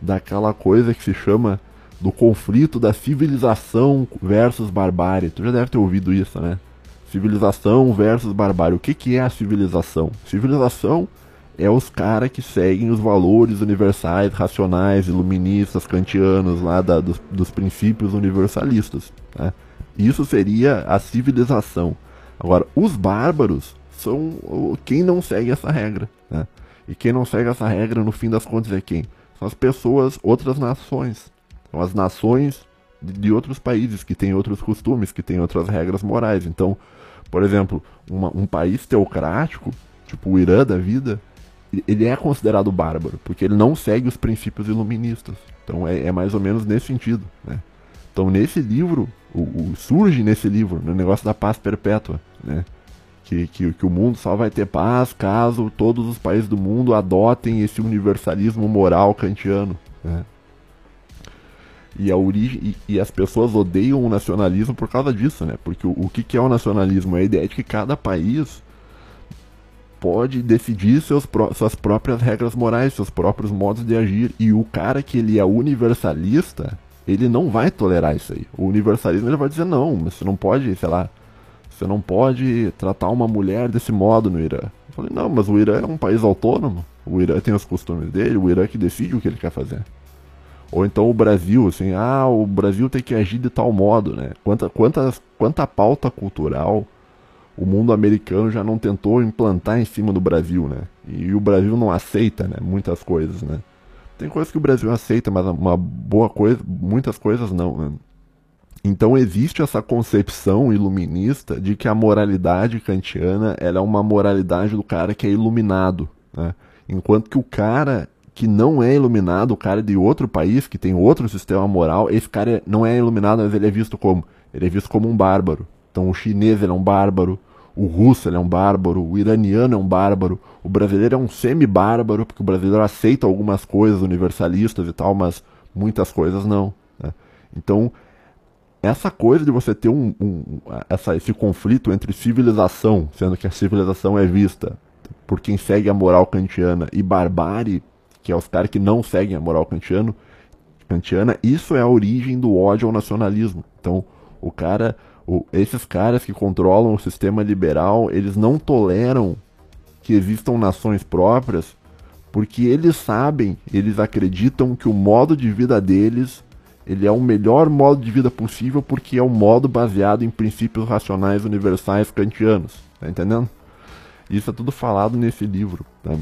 daquela coisa que se chama do conflito da civilização versus barbárie. Tu já deve ter ouvido isso, né? Civilização versus barbárie. O que, que é a civilização? Civilização é os caras que seguem os valores universais, racionais, iluministas, kantianos, lá da, dos, dos, princípios universalistas. Né? Isso seria a civilização. Agora, os bárbaros são quem não segue essa regra. Né? E quem não segue essa regra, no fim das contas, é quem? São as pessoas, outras nações. São as nações de, outros países que têm outros costumes, que têm outras regras morais. Então, por exemplo, uma, um país teocrático, tipo o Irã da vida, ele é considerado bárbaro, porque ele não segue os princípios iluministas. Então é, é mais ou menos nesse sentido. Né? Então nesse livro, o, o, surge nesse livro, no negócio da paz perpétua, né? Que, que, que o mundo só vai ter paz caso todos os países do mundo adotem esse universalismo moral kantiano. Né? E, a origem, e, e, as pessoas odeiam o nacionalismo por causa disso, né? Porque o, o que, que é o nacionalismo? É a ideia de que cada país pode decidir seus, suas próprias regras morais, seus próprios modos de agir. E o cara que ele é universalista, ele não vai tolerar isso aí. O universalismo ele vai dizer não, mas você não pode, sei lá, você não pode tratar uma mulher desse modo no Irã. Eu falei, não, mas o Irã é um país autônomo. O Irã tem os costumes dele, o Irã que decide o que ele quer fazer. Ou então o Brasil, assim, ah, o Brasil tem que agir de tal modo, né? Quanta, quantas, quanta pauta cultural o mundo americano já não tentou implantar em cima do Brasil, né? E o Brasil não aceita, né? Muitas coisas, né? Tem coisas que o Brasil aceita, mas uma boa coisa, muitas coisas não, né? Então existe essa concepção iluminista de que a moralidade kantiana ela é uma moralidade do cara que é iluminado, né? Enquanto que o cara que não é iluminado, o cara de outro país, que tem outro sistema moral, esse cara não é iluminado, mas ele é visto como? Ele é visto como um bárbaro. Então o chinês é um bárbaro, o russo é um bárbaro, o iraniano é um bárbaro, o brasileiro é um semi-bárbaro, porque o brasileiro aceita algumas coisas universalistas e tal, mas muitas coisas não. Né? Então, essa coisa de você ter um, um, essa, esse conflito entre civilização, sendo que a civilização é vista por quem segue a moral kantiana, e barbárie, que é os caras que não seguem a moral kantiano, kantiana, isso é a origem do ódio ao nacionalismo. Então, o cara o, esses caras que controlam o sistema liberal, eles não toleram que existam nações próprias, porque eles sabem, eles acreditam que o modo de vida deles ele é o melhor modo de vida possível porque é um modo baseado em princípios racionais universais kantianos. Tá entendendo? Isso é tudo falado nesse livro. Tá?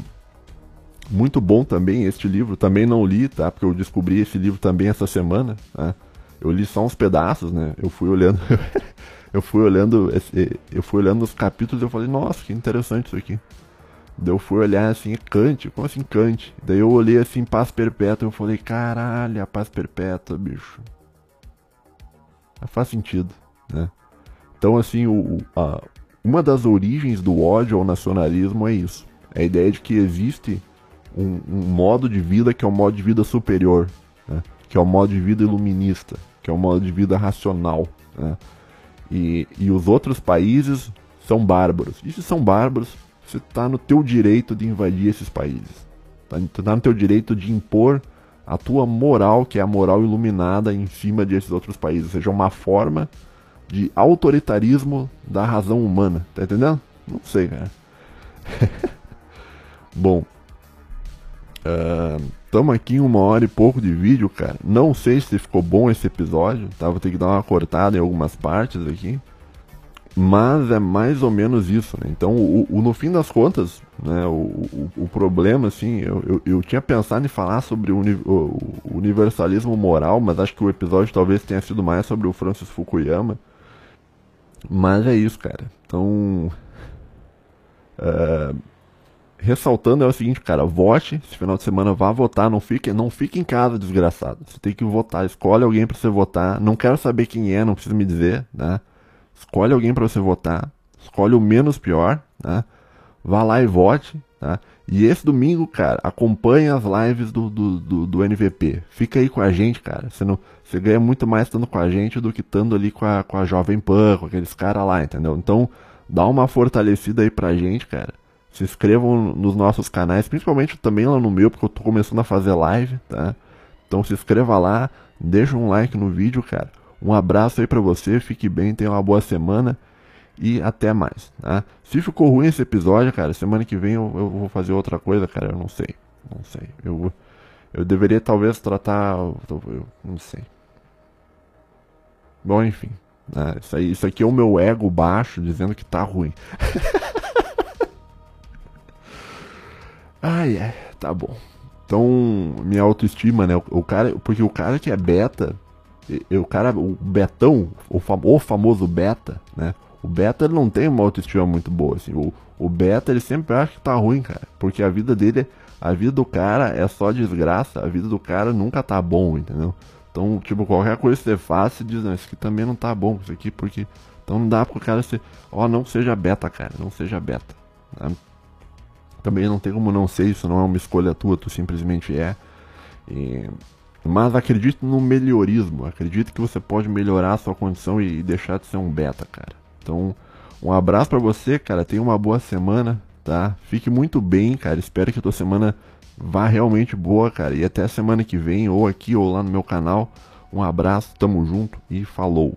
Muito bom também este livro. Também não li, tá? Porque eu descobri esse livro também essa semana. Tá? Eu li só uns pedaços, né? Eu fui olhando, eu fui olhando, eu fui olhando os capítulos e eu falei, nossa, que interessante isso aqui. Daí eu fui olhar assim, Kant, como assim Kant? Daí eu olhei assim, paz perpétua, eu falei, caralho, a paz perpétua, bicho. Faz sentido, né? Então, assim, o, a, uma das origens do ódio ao nacionalismo é isso. É a ideia de que existe um, um modo de vida que é um modo de vida superior, né? que é o modo de vida iluminista, que é o modo de vida racional. Né? E, e os outros países são bárbaros. E se são bárbaros, você está no teu direito de invadir esses países. Está tá no teu direito de impor a tua moral, que é a moral iluminada, em cima desses outros países. Ou seja, uma forma de autoritarismo da razão humana. Tá entendendo? Não sei, cara. Bom, Estamos uh, aqui em uma hora e pouco de vídeo, cara. Não sei se ficou bom esse episódio, tá? Vou ter que dar uma cortada em algumas partes aqui. Mas é mais ou menos isso, né? Então, o, o no fim das contas, né, o, o, o problema, assim, eu, eu, eu, tinha pensado em falar sobre o, o, universalismo moral, mas acho que o episódio talvez tenha sido mais sobre o Francis Fukuyama. Mas é isso, cara. Então. Uh, ressaltando é o seguinte, cara, vote, esse final de semana vá votar, não fique, não fique em casa, desgraçado. Você tem que votar, escolhe alguém para você votar. Não quero saber quem é, não precisa me dizer, né? Escolhe alguém para você votar. Escolhe o menos pior, né? Vá lá e vote, tá? E esse domingo, cara, acompanhe as lives do, do, do, do NVP. Fica aí com a gente, cara. Você, não, você ganha muito mais estando com a gente do que estando ali com a, com a Jovem Pan, com aqueles caras lá, entendeu? Então, dá uma fortalecida aí pra gente, cara se inscrevam nos nossos canais, principalmente também lá no meu, porque eu tô começando a fazer live, tá? Então se inscreva lá, deixa um like no vídeo, cara. Um abraço aí pra você, fique bem, tenha uma boa semana. e até mais, tá? Se ficou ruim esse episódio, cara, semana que vem eu, eu vou fazer outra coisa, cara, eu não sei, não sei. Eu, eu deveria talvez tratar, eu não sei. Bom, enfim, né? isso, aí, isso aqui é o meu ego baixo dizendo que tá ruim. ai, ai, tá bom. Então, minha autoestima, né? O, o cara, porque o cara que é beta, o cara, o betão, o, fam, o famoso beta, né? O beta ele não tem uma autoestima muito boa, assim. O, o beta ele sempre acha que tá ruim, cara. Porque a vida dele, a vida do cara é só desgraça. A vida do cara nunca tá bom, entendeu? Então, tipo, qualquer coisa que você faz, você diz, não, isso aqui também não tá bom, isso aqui, porque. Então não dá pro cara ser. Ó, não seja beta, cara, não seja beta. Né? Também não tem como não ser, isso não é uma escolha tua, tu simplesmente é. E... Mas acredite no melhorismo, acredite que você pode melhorar a sua condição e deixar de ser um beta, cara. Então, um abraço para você, cara. Tenha uma boa semana, tá? Fique muito bem, cara. Espero que a tua semana vá realmente boa, cara. E até semana que vem, ou aqui ou lá no meu canal. Um abraço, tamo junto e falou.